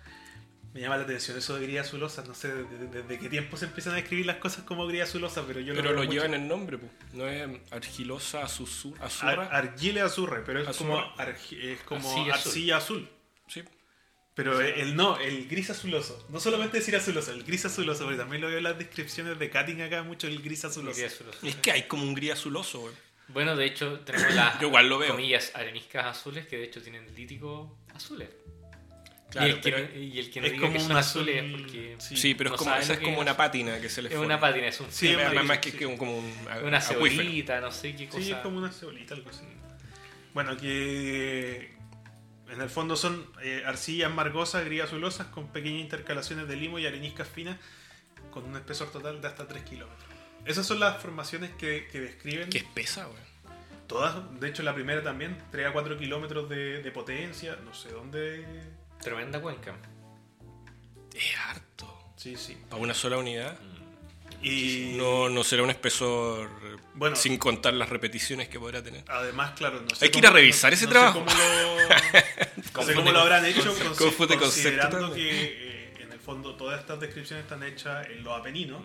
Me llama la atención eso de gría azulosa. No sé desde, qué tiempo se empiezan a escribir las cosas como gría azulosa, pero yo Pero lo, llevan el nombre, pues. No es argilosa azurra. Ar argile azurre, pero es como, es como arcilla azul. Sí. Pero el no, el gris azuloso. No solamente decir azuloso, el gris azuloso, porque también lo veo en las descripciones de Cutting acá, mucho el gris azuloso. Es que hay como un gris azuloso, güey. Bueno, de hecho, tenemos las Yo igual lo veo. comillas areniscas azules que de hecho tienen líticos azules. Claro, y, el que, y el que no es diga como que son azules porque. Sí, pero es como, esa es como una pátina que se le Es una pátina, es un Sí, más que, que como un. Una cebolita, no sé qué cosa. Sí, es como una cebolita, algo así. Bueno, que en el fondo son eh, arcillas margosas, gris azulosas, con pequeñas intercalaciones de limo y areniscas finas, con un espesor total de hasta 3 kilómetros. Esas son las formaciones que, describen. Que espesa, güey. Todas, de hecho la primera también, 3 a 4 kilómetros de, potencia, no sé dónde. Tremenda cuenca. Es harto. Sí, sí. ¿Para una sola unidad? Mm. Y... No, no será un espesor bueno, sin contar las repeticiones que podrá tener. Además, claro, no sé Hay que ir a revisar ese trabajo. no sé cómo lo habrán hecho, considerando que eh, en el fondo todas estas descripciones están hechas en los Apeninos.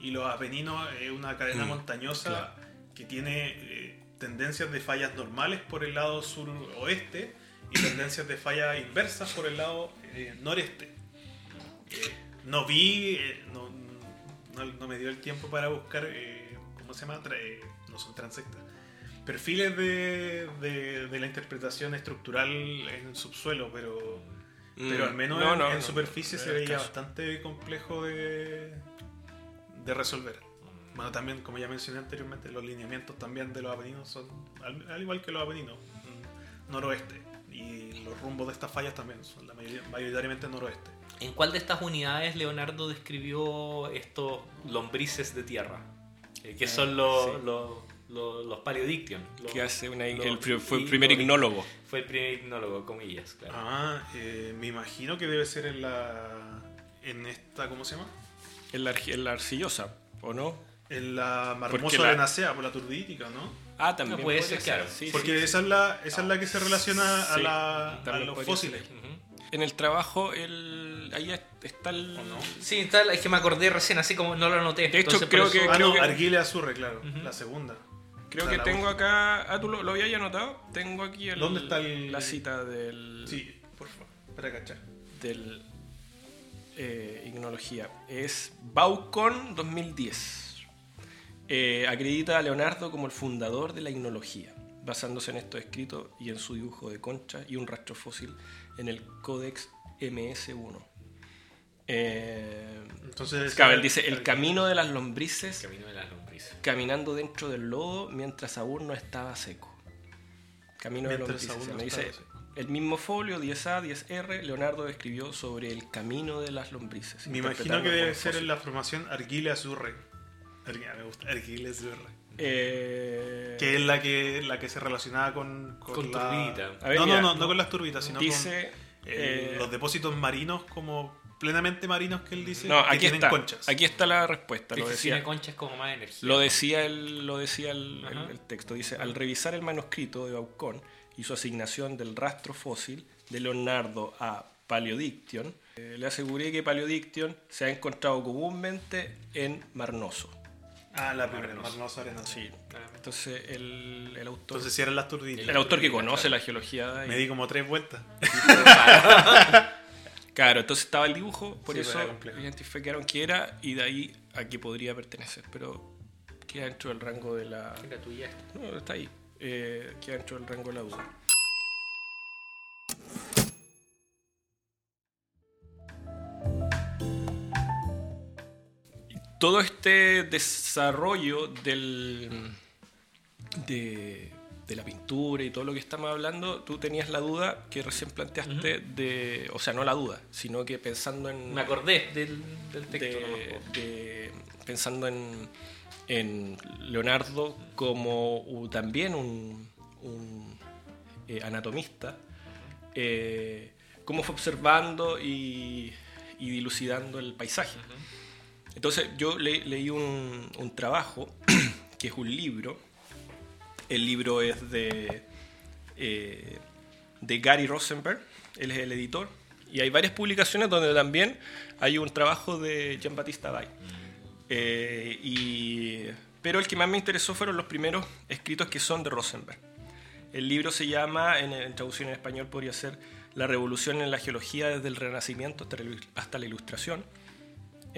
Y los Apeninos es una cadena mm, montañosa que tiene eh, tendencias de fallas normales por el lado sur-oeste y tendencias de fallas inversas por el lado eh, noreste. no vi, no, no, me dio el tiempo para buscar, eh, ¿cómo se llama? Eh, no son transectas. Perfiles de, de, la interpretación estructural en el subsuelo, pero, pero al menos en, superficie se veía bastante complejo de, de resolver. Bueno, también, como ya mencioné anteriormente, los lineamientos también de los aveninos son, al, igual que los aveninos, mm, noroeste. Y los rumbos de estas fallas también son la mayoritariamente noroeste. ¿En cuál de estas unidades Leonardo describió estos lombrices de tierra? Eh, que son los, los, los, paleodiction. que hace una, fue el primer ignólogo. Fue el primer ignólogo, comillas, claro. Ah, eh, me imagino que debe ser en la. en esta, ¿cómo se llama? En la, en la arcillosa, ¿o no? En la marmosa la... arenacea, por la turdítica, ¿no? Ah, también. puede, ser, claro. Porque esa, es la, esa es la que se relaciona a, la, a los fósiles. En el trabajo, el, ahí está el... Sí, está, es que me acordé recién, así como no lo anoté. De hecho, creo que... Ah, creo no, que... Arguile Azurre, claro, la segunda. Creo que tengo acá. Ah, ¿tú lo, lo habías anotado? Tengo aquí el, ¿Dónde está el... la cita del. Sí, por favor, para cachar. Del. Eh, ignología. Es Baucon 2010. Eh, acredita a Leonardo como el fundador de la ignología, basándose en estos escritos y en su dibujo de concha y un rastro fósil en el Codex MS1. Eh, Entonces, Cabel dice: El camino de las lombrices Camino de las lombrices. caminando dentro del lodo mientras aún no estaba seco. Camino Mientras de los aún no Me dice, el mismo folio 10A, 10R, Leonardo escribió sobre el camino de las lombrices. Me imagino que debe ser en la formación Arguile Azurre. Me gusta, Arguile Azurre. Eh, Que es la que, la que se relacionaba con, Con la... turbita. A ver, no, mira, no, no, no con las turbitas, sino dice... con eh, eh, los depósitos marinos como plenamente marinos que él dice no, que aquí tienen está. conchas. Aquí está la respuesta. Lo decía, tiene conchas como más energía. Lo decía el, lo decía el, el- Ajá. el texto. Dice, al revisar el manuscrito de Baucón y su asignación del rastro fósil de Leonardo a Paleodiction, eh, le aseguré que Paleodiction se ha encontrado comúnmente en Marnoso. Ah, la primera, Marnoso. Marnoso Arenoso. Sí. Entonces el, el autor, Entonces si eran las turbitas. el autor que conoce la geología de ahí. Me di como tres vueltas. Claro, entonces estaba el dibujo, por Sí, eso pues complejo. identificaron que era y de ahí a qué podría pertenecer. Pero queda dentro del rango de la... La tuya. No, está ahí. Eh, queda dentro del rango de la duda. Todo este desarrollo del, de, de la pintura y todo lo que estamos hablando, tú tenías la duda que recién planteaste de, o sea, no la duda, sino que pensando en Me acordé del, del texto. de, de- pensando en, en Leonardo como también un, un, eh, anatomista, eh, cómo fue observando y, y dilucidando el paisaje. Entonces yo le- leí un, un trabajo, que es un libro, el libro es de, eh, de Gary Rosenberg, él es el editor, y hay varias publicaciones donde también hay un trabajo de Jean-Baptiste Bay. Eh, y, pero el que más me interesó fueron los primeros escritos que son de Rosenberg. El libro se llama, en, en traducción en español podría ser La revolución en la geología desde el Renacimiento hasta la hasta la Ilustración.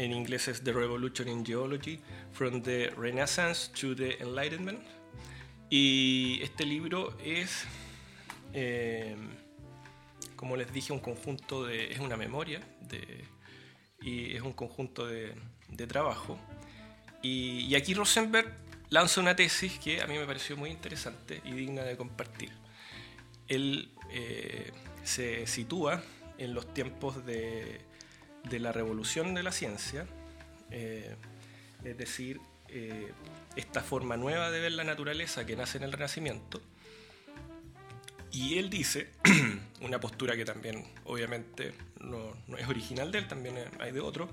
En inglés es The Revolution in Geology, From the Renaissance to the Enlightenment. Y este libro es, eh, como les dije, un conjunto de. es una memoria de, y es un conjunto de, de trabajo. Y, y aquí Rosenberg lanza una tesis que a mí me pareció muy interesante y digna de compartir. Él eh, se sitúa en los tiempos de, de la revolución de la ciencia, eh, es decir, eh, esta forma nueva de ver la naturaleza que nace en el Renacimiento. Y él dice, una postura que también obviamente no, es original de él, también hay de otro,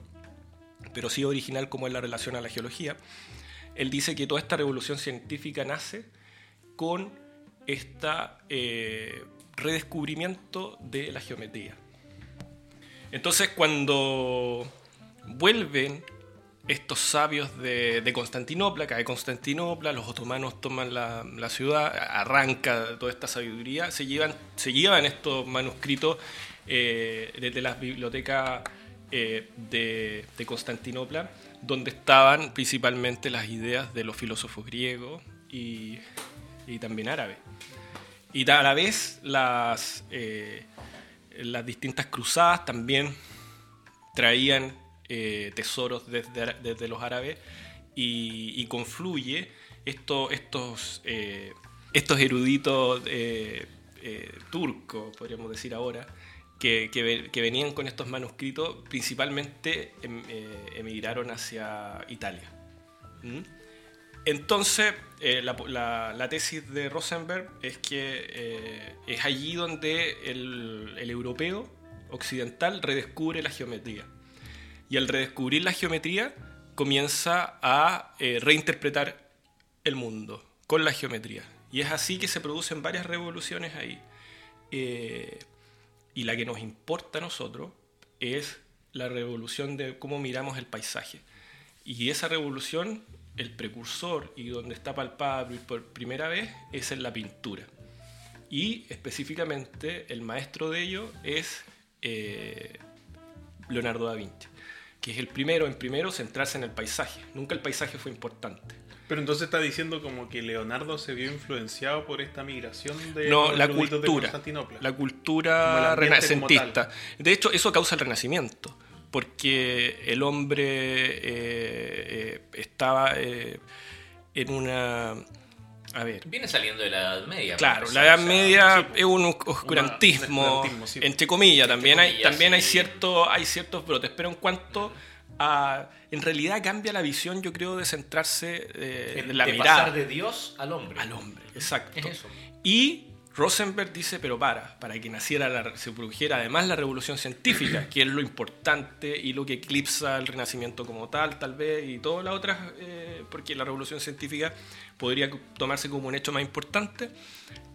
pero sí original como es la relación a la geología. Él dice que toda esta revolución científica nace con este redescubrimiento de la geometría. Entonces cuando vuelven estos sabios de, de Constantinopla, cae Constantinopla, los otomanos toman la, la ciudad, arranca toda esta sabiduría, se llevan, se llevan estos manuscritos eh, desde las bibliotecas eh, de, Constantinopla, donde estaban principalmente las ideas de los filósofos griegos y, y también árabes. Y a la vez las, eh, las distintas cruzadas también traían eh, tesoros desde, desde los árabes y, y confluye esto- estos, eh, estos eruditos eh, turcos, podríamos decir ahora, que, que ve- que venían con estos manuscritos, principalmente em- emigraron hacia Italia. ¿Mm? Entonces, eh, la, tesis de Rosenberg es que eh, es allí donde el, europeo occidental redescubre la geometría. Y al redescubrir la geometría, comienza a eh, reinterpretar el mundo con la geometría. Y es así que se producen varias revoluciones ahí. Y la que nos importa a nosotros es la revolución de cómo miramos el paisaje. Y esa revolución, el precursor y donde está palpable por primera vez es en la pintura. Y específicamente el maestro de ello es eh, Leonardo da Vinci, que es el primero en primero centrarse en el paisaje. Nunca el paisaje fue importante. Pero entonces está diciendo como que Leonardo se vio influenciado por esta migración de no, la cultura, la cultura renacentista. De hecho, eso causa el renacimiento, porque el hombre eh, eh, estaba eh, en una a ver. Viene saliendo de la Edad Media. Claro, la Edad Media es un oscurantismo, entre comillas. también hay, también hay, cierto, hay ciertos brotes, pero en cuanto en realidad cambia la visión, yo creo, de centrarse eh, en la mirada. Pasar de Dios al hombre. Al hombre, exacto. Y Rosenberg dice, pero para, para que naciera, la, se produjera además la revolución científica, que es lo importante y lo que eclipsa el renacimiento como tal, tal vez, y todas las otras, eh, porque la revolución científica podría tomarse como un hecho más importante,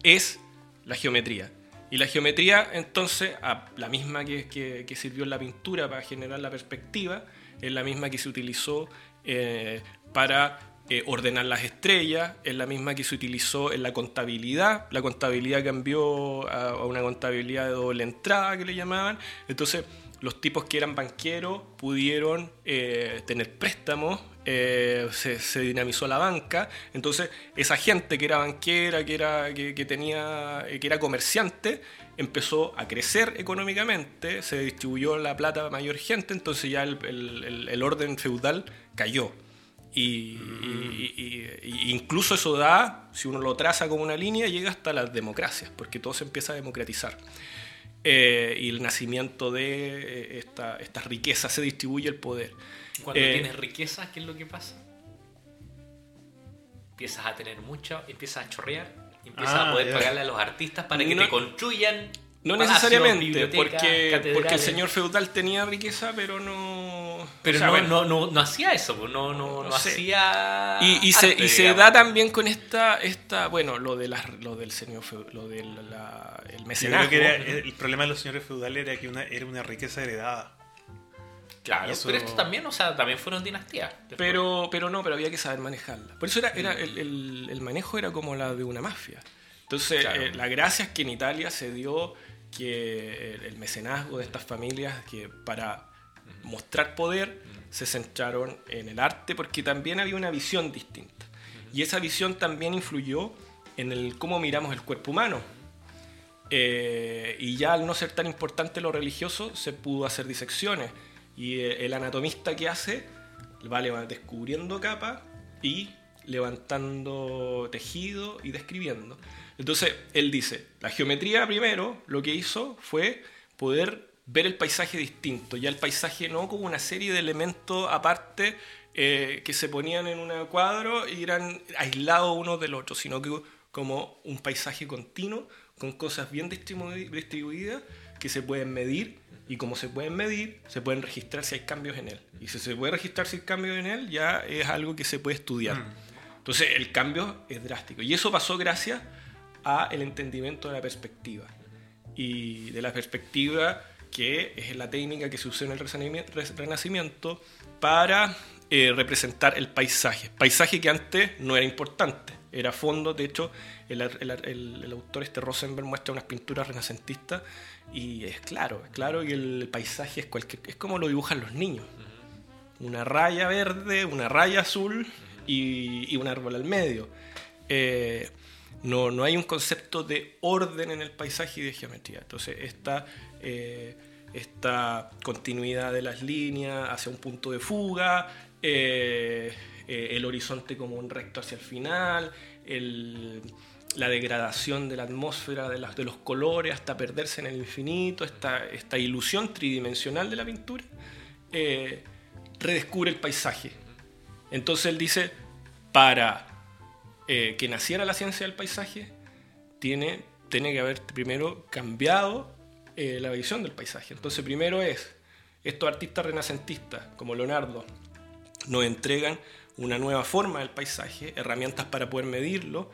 es la geometría. Y la geometría, entonces, la misma que, que sirvió en la pintura para generar la perspectiva, es la misma que se utilizó eh, para eh, ordenar las estrellas, es la misma que se utilizó en la contabilidad. La contabilidad cambió a, una contabilidad de doble entrada que le llamaban. Entonces, los tipos que eran banqueros pudieron eh, tener préstamos, se, dinamizó la banca, entonces esa gente que era banquera, que era, que, tenía, que era comerciante, empezó a crecer económicamente, se distribuyó la plata a mayor gente, entonces ya el, orden feudal cayó. Y, incluso eso da, si uno lo traza como una línea, llega hasta las democracias, porque todo se empieza a democratizar. Eh, y el nacimiento de eh, esta, estas riquezas se distribuye el poder. Cuando eh, tienes riqueza, ¿qué es lo que pasa? Empiezas a tener mucho, empiezas a chorrear empiezas a ah, poder pagarle a los artistas para que te construyan. No necesariamente, porque, porque el señor feudal tenía riqueza, pero no. Pero no, no, no, hacía eso, pues, no, no, no, hacía. Y, y se, y se da también con esta, esta bueno, lo, de las, lo del señor lo del el mecenazgo. el problema de los señores feudales era que una, era una riqueza heredada. Claro, pero esto también, o sea, también fueron dinastías. Pero, pero no, pero había que saber manejarla. Por eso era, era el, el, manejo era como la de una mafia. Entonces, eh, la gracia es que en Italia se dio que el, mecenazgo de estas familias, que para mostrar poder, se centraron en el arte, porque también había una visión distinta. Y esa visión también influyó en el cómo miramos el cuerpo humano. Eh, y ya al no ser tan importante lo religioso, se pudo hacer disecciones y eh, el anatomista que hace va descubriendo capa y levantando tejido y describiendo. Entonces, él dice, la geometría primero lo que hizo fue poder ver el paisaje distinto, ya el paisaje no como una serie de elementos aparte eh, que se ponían en un cuadro y eran aislados unos del otro, sino que como un paisaje continuo con cosas bien distribuidas que se pueden medir y como se pueden medir, se pueden registrar si hay cambios en él. Y si se puede registrar si hay cambios en él, ya es algo que se puede estudiar. Mm. Entonces el cambio es drástico. Y eso pasó gracias a el entendimiento de la perspectiva. Y de la perspectiva que es la técnica que se usó en el Renacimiento para eh, representar el paisaje. Paisaje que antes no era importante, era fondo. De hecho, el, el autor este Rosenberg muestra unas pinturas renacentistas y es claro, es claro que el paisaje es, cualquier, es como lo dibujan los niños. Una raya verde, una raya azul y, un árbol al medio. Eh, no, no, hay un concepto de orden en el paisaje y de geometría. Entonces, esta, eh, esta continuidad de las líneas hacia un punto de fuga, eh, el horizonte como un recto hacia el final, la degradación de la atmósfera, de, de, los colores, hasta perderse en el infinito, esta, esta ilusión tridimensional de la pintura, eh, redescubre el paisaje. Entonces él dice, para eh, que naciera la ciencia del paisaje, tiene, tiene que haber primero cambiado eh, la visión del paisaje. Entonces primero es, estos artistas renacentistas como Leonardo nos entregan una nueva forma del paisaje, herramientas para poder medirlo,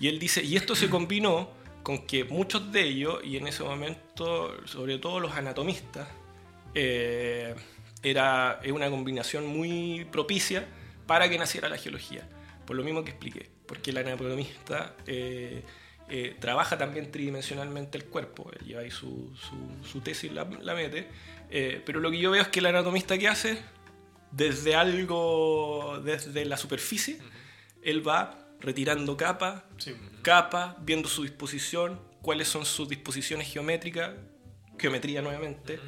y él dice, y esto se combinó con que muchos de ellos, y en ese momento sobre todo los anatomistas, eh, era una combinación muy propicia para que naciera la geología. Por lo mismo que expliqué, porque el anatomista eh, eh, trabaja también tridimensionalmente el cuerpo, él lleva ahí su, su, tesis, la, la mete, pero lo que yo veo es que el anatomista que hace, desde algo, desde la superficie, él va retirando capa, capa, viendo su disposición, cuáles son sus disposiciones geométricas, geometría nuevamente,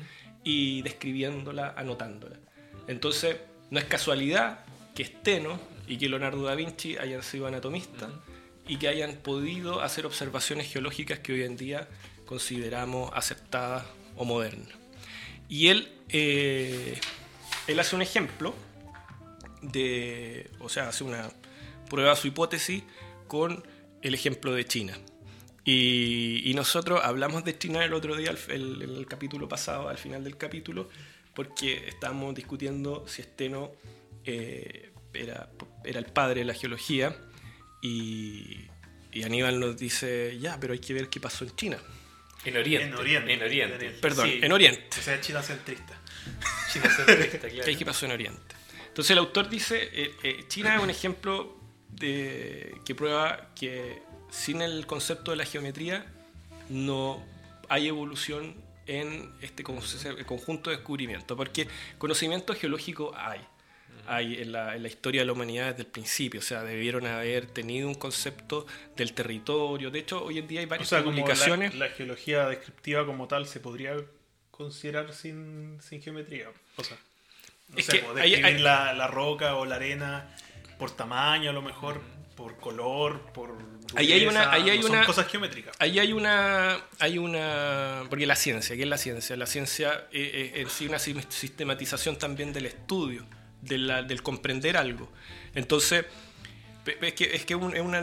y describiéndola, anotándola. Entonces, no es casualidad que Steno y que Leonardo da Vinci hayan sido anatomistas y que hayan podido hacer observaciones geológicas que hoy en día consideramos aceptadas o modernas. Y él, eh, él hace un ejemplo de, o sea, hace una prueba su hipótesis con el ejemplo de China. Y, nosotros hablamos de China el otro día, en el, capítulo pasado, al final del capítulo, porque estábamos discutiendo si Esteno eh, era, era el padre de la geología y, Aníbal nos dice, ya, pero hay que ver qué pasó en China. En Oriente. En Oriente. En Oriente. Perdón, en Oriente. O sea, China centrista. China centrista, claro. ¿Qué pasó en Oriente? Entonces el autor dice, eh, eh, China es un ejemplo que prueba que sin el concepto de la geometría no hay evolución en este conjunto de descubrimientos, porque conocimiento geológico hay. Hay en la, historia de la humanidad desde el principio, o sea, debieron haber tenido un concepto del territorio. De hecho, hoy en día hay varias comunicaciones. la, geología descriptiva como tal se podría considerar sin, geometría. O sea, la, la roca o la arena por tamaño a lo mejor, por color, por ahí hay una, ahí hay una cosas geométricas. Ahí hay una, hay una, porque la ciencia, ¿qué es la ciencia? La ciencia es, es, sí una sistematización también del estudio, del comprender algo. Entonces, es que es, que un, es, un,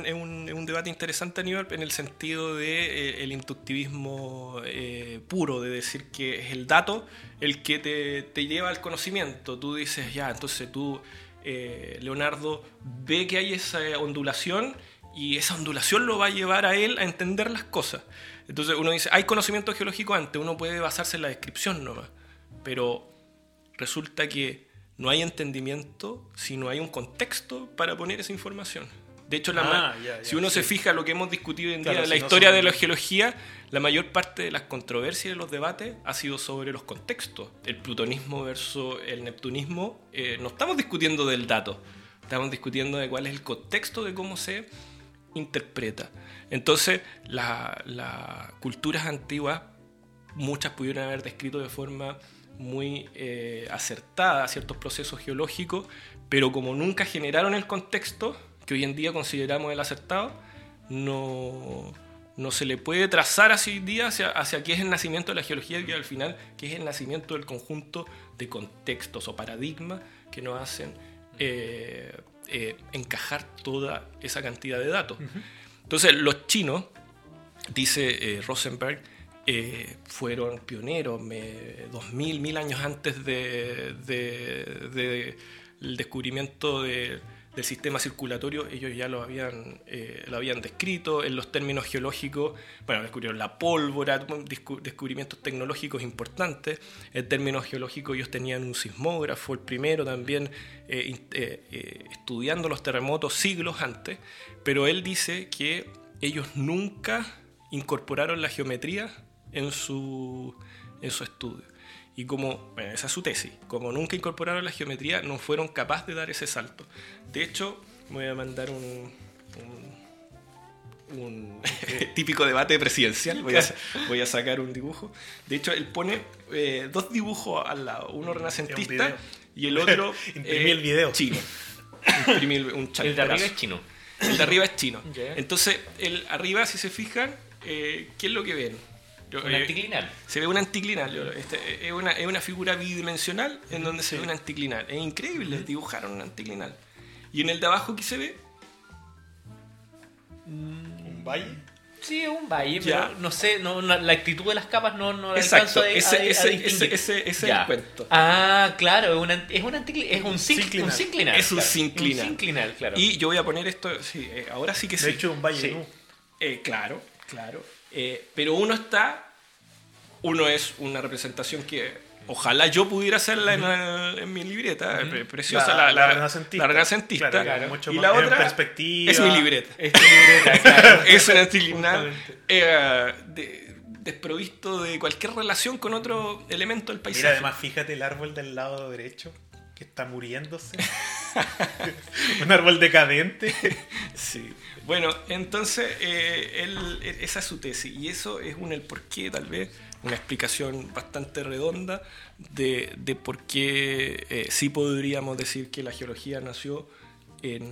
es un, debate interesante a nivel en el sentido de eh, el inductivismo eh, puro, de decir que es el dato el que te, te lleva al conocimiento. Tú dices, ya, entonces tú eh, Leonardo ve que hay esa ondulación y esa ondulación lo va a llevar a él a entender las cosas. Entonces uno dice, hay conocimiento geológico antes, uno puede basarse en la descripción nomás, pero resulta que no hay entendimiento si no hay un contexto para poner esa información. De hecho, la ah, si uno se fija lo que hemos discutido en día, la historia de la geología, la mayor parte de las controversias y de los debates ha sido sobre los contextos. El plutonismo versus el neptunismo, eh, no estamos discutiendo del dato, estamos discutiendo de cuál es el contexto de cómo se interpreta. Entonces, las culturas antiguas, muchas pudieron haber descrito de forma muy eh, acertada ciertos procesos geológicos, pero como nunca generaron el contexto, que hoy en día consideramos el acertado, no, no se le puede trazar así hoy día hacia, hacia qué es el nacimiento de la geología y al final qué es el nacimiento del conjunto de contextos o paradigmas que nos hacen eh, eh, encajar toda esa cantidad de datos. Entonces, los chinos, dice eh, fueron pioneros, dos mil, mil años antes del de, descubrimiento de del sistema circulatorio, ellos ya lo habían, eh, lo habían descrito en los términos geológicos, bueno, descubrieron la pólvora, descubrimientos tecnológicos importantes, en términos geológicos ellos tenían un sismógrafo, el primero también eh, estudiando los terremotos siglos antes, pero él dice que ellos nunca incorporaron la geometría en su, en su estudio. Y como, bueno, esa es su tesis, como nunca incorporaron la geometría, no fueron capaces de dar ese salto. De hecho, voy a mandar un, un, típico debate presidencial, voy a, voy a, sacar un dibujo. De hecho, él pone eh, dos dibujos al lado, uno renacentista y el otro Imprimí el video. chino. Imprimí un el de arriba es chino. El de arriba es chino. Entonces, el arriba, si se fijan, eh, ¿qué es lo que ven? Un eh, anticlinal. Se ve un anticlinal. Este, es, una, es, una, figura bidimensional en donde se ve un anticlinal. Es increíble, dibujaron un anticlinal. Y en el de abajo, ¿qué se ve? ¿Un valle? Sí, es un valle, pero no sé, no, la actitud de las capas no, no Exacto, a, ese, ese, ese, ese, es el cuento. Ah, claro, es, una, es, un, es un, sinclinal. Es un sinclinal. Un sinclinal, claro. Y yo voy a poner esto, sí, eh, ahora sí que sí. De hecho, un valle, eh, claro, claro. Eh, pero uno está uno es una representación que ojalá yo pudiera hacerla en, mi libreta, preciosa, la, la, renacentista. y la otra perspectiva. es mi libreta. Es mi libreta, claro. es una eh, desprovisto de cualquier relación con otro elemento del paisaje. Mira, además, fíjate el árbol del lado derecho que está muriéndose. Un árbol decadente. Sí. Bueno, entonces eh, esa es su tesis y eso es un el porqué tal vez una explicación bastante redonda de, por qué eh, sí podríamos decir que la geología nació en,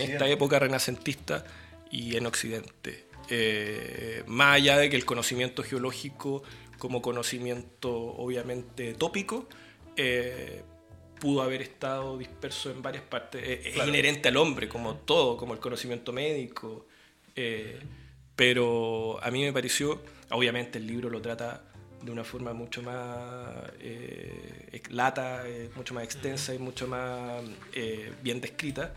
esta época renacentista y en Occidente. Eh, más allá de que el conocimiento geológico como conocimiento obviamente tópico eh, pudo haber estado disperso en varias partes. Es inherente al hombre, como todo, como el conocimiento médico. pero a mí me pareció Obviamente el libro lo trata de una forma mucho más eh, lata, eh, mucho más extensa y mucho más eh, bien descrita.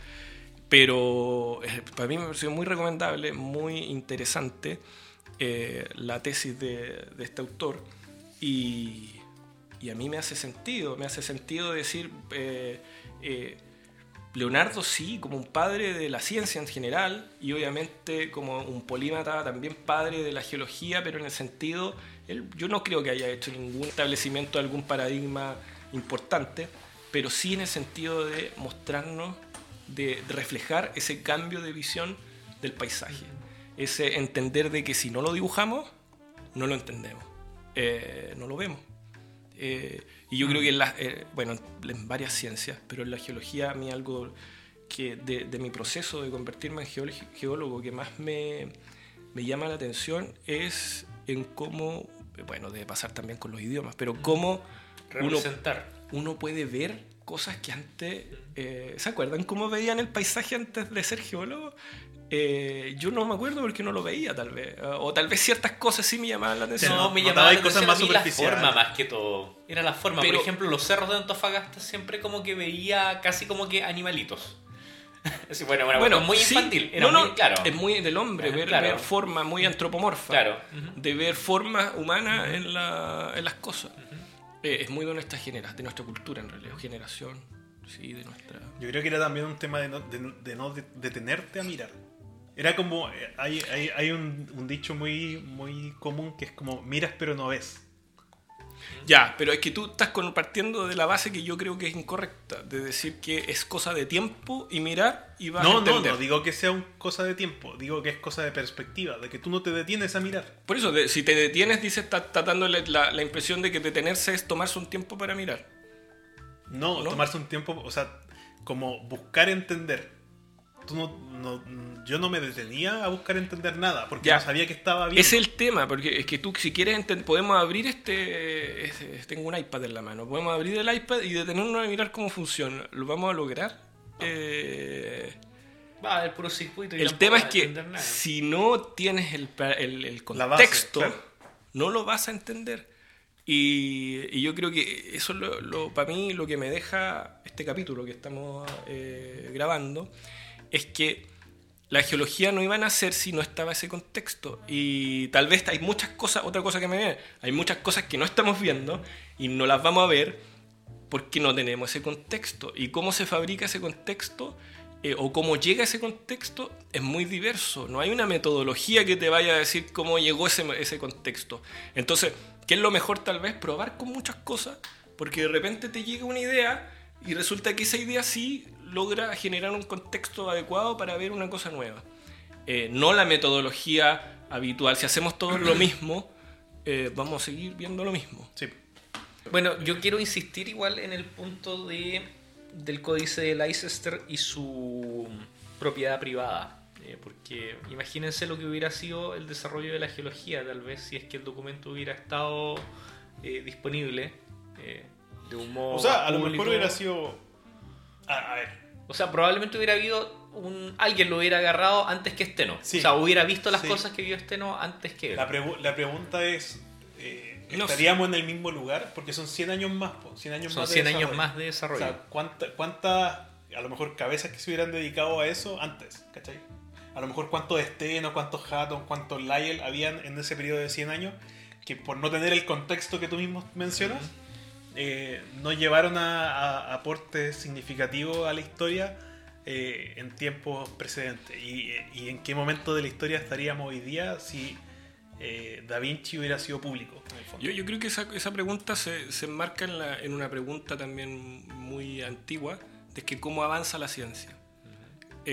Pero para mí me pareció muy recomendable, muy interesante la tesis de, este autor y, y, a mí me hace sentido, me hace sentido decir Leonardo sí, como un padre de la ciencia en general y obviamente como un polímata también padre de la geología, pero en el sentido, él, yo no creo que haya hecho ningún establecimiento de algún paradigma importante, pero sí en el sentido de mostrarnos, de reflejar ese cambio de visión del paisaje, ese entender de que si no lo dibujamos, no lo entendemos, eh, no lo vemos. Eh, y yo creo que en, eh, bueno, en varias ciencias, pero en la geología a mí algo que de, mi proceso de convertirme en geólogo que más me, me, llama la atención es en cómo, bueno, debe pasar también con los idiomas, pero cómo uno, uno puede ver cosas que antes, eh, ¿se acuerdan cómo veían el paisaje antes de ser geólogo? Eh, yo no me acuerdo porque no lo veía, tal vez. O tal vez ciertas cosas sí me llamaban la atención. No, me llamaban la cosas más superficiales. La forma más que todo. Era la forma. Por ejemplo, los cerros de Antofagasta siempre como que veía casi como que animalitos. bueno, bueno, bueno, muy infantil. Era muy, claro. Es muy del hombre, ver, forma muy antropomorfa. Claro. De ver formas humanas en, la, en, las cosas. Eh, es muy de nuestra generación, de nuestra cultura en realidad, generación. Sí, de nuestra... Yo creo que era también un tema de no, de no detenerte a mirar. Era como, eh, hay, hay, hay un, dicho muy, muy común que es como, miras pero no ves. Ya, pero es que tú estás partiendo de la base que yo creo que es incorrecta, de decir que es cosa de tiempo y mirar y vas no, a entender. No, no, digo que sea un cosa de tiempo, digo que es cosa de perspectiva, de que tú no te detienes a mirar. Por eso, si te detienes, dices, está, dando la, la, impresión de que detenerse es tomarse un tiempo para mirar. No, no, tomarse un tiempo, o sea, como buscar entender no, yo no me detenía a buscar entender nada, porque ya. no sabía que estaba bien. Es el tema, porque es que tú, si quieres, podemos abrir este, Tengo un iPad en la mano. Podemos abrir el iPad y detenernos a mirar cómo funciona. ¿Lo vamos a lograr? Eh, Va, el puro circuito. el tema es que si no tienes el, el, contexto, no lo vas a entender. Y, yo creo que eso es lo, para mí lo que me deja este capítulo que estamos eh, grabando es que la geología no iba a nacer si no estaba ese contexto. Y tal vez hay muchas cosas, otra cosa que me viene, hay muchas cosas que no estamos viendo y no las vamos a ver porque no tenemos ese contexto. Y cómo se fabrica ese contexto eh, o cómo llega ese contexto es muy diverso. No hay una metodología que te vaya a decir cómo llegó ese, ese contexto. Entonces, ¿qué es lo mejor tal vez? Probar con muchas cosas porque de repente te llega una idea y resulta que esa idea sí logra generar un contexto adecuado para ver una cosa nueva. Eh, no la metodología habitual. Si hacemos todo lo mismo, eh, vamos a seguir viendo lo mismo. Sí. Bueno, yo quiero insistir igual en el punto de, del códice de Leicester y su propiedad privada. Eh, porque imagínense lo que hubiera sido el desarrollo de la geología, tal vez si es que el documento hubiera estado disponible de modo. O sea, a lo mejor hubiera sido a, ver. O sea, probablemente hubiera habido un. Alguien lo hubiera agarrado antes que Esteno. O sea, hubiera visto las cosas que vio Esteno antes que él. La, la pregunta es. Eh, ¿Estaríamos en el mismo lugar? Porque son 100 años más. 100 años son más 100 años más de desarrollo. O sea, ¿cuántas, a lo mejor, cabezas que se hubieran dedicado a eso antes? ¿Cachai? A lo mejor cuántos Esteno, cuántos Hatton, cuántos Lyell habían en ese periodo de 100 años que por no tener el contexto que tú mismo mencionas, eh, no llevaron a, aportes significativos a la historia eh, en tiempos precedentes. Y, en qué momento de la historia estaríamos hoy día si eh, Da Vinci hubiera sido público? Yo, yo, creo que esa, esa pregunta se, se enmarca en, la, en, una pregunta también muy antigua, de que cómo avanza la ciencia.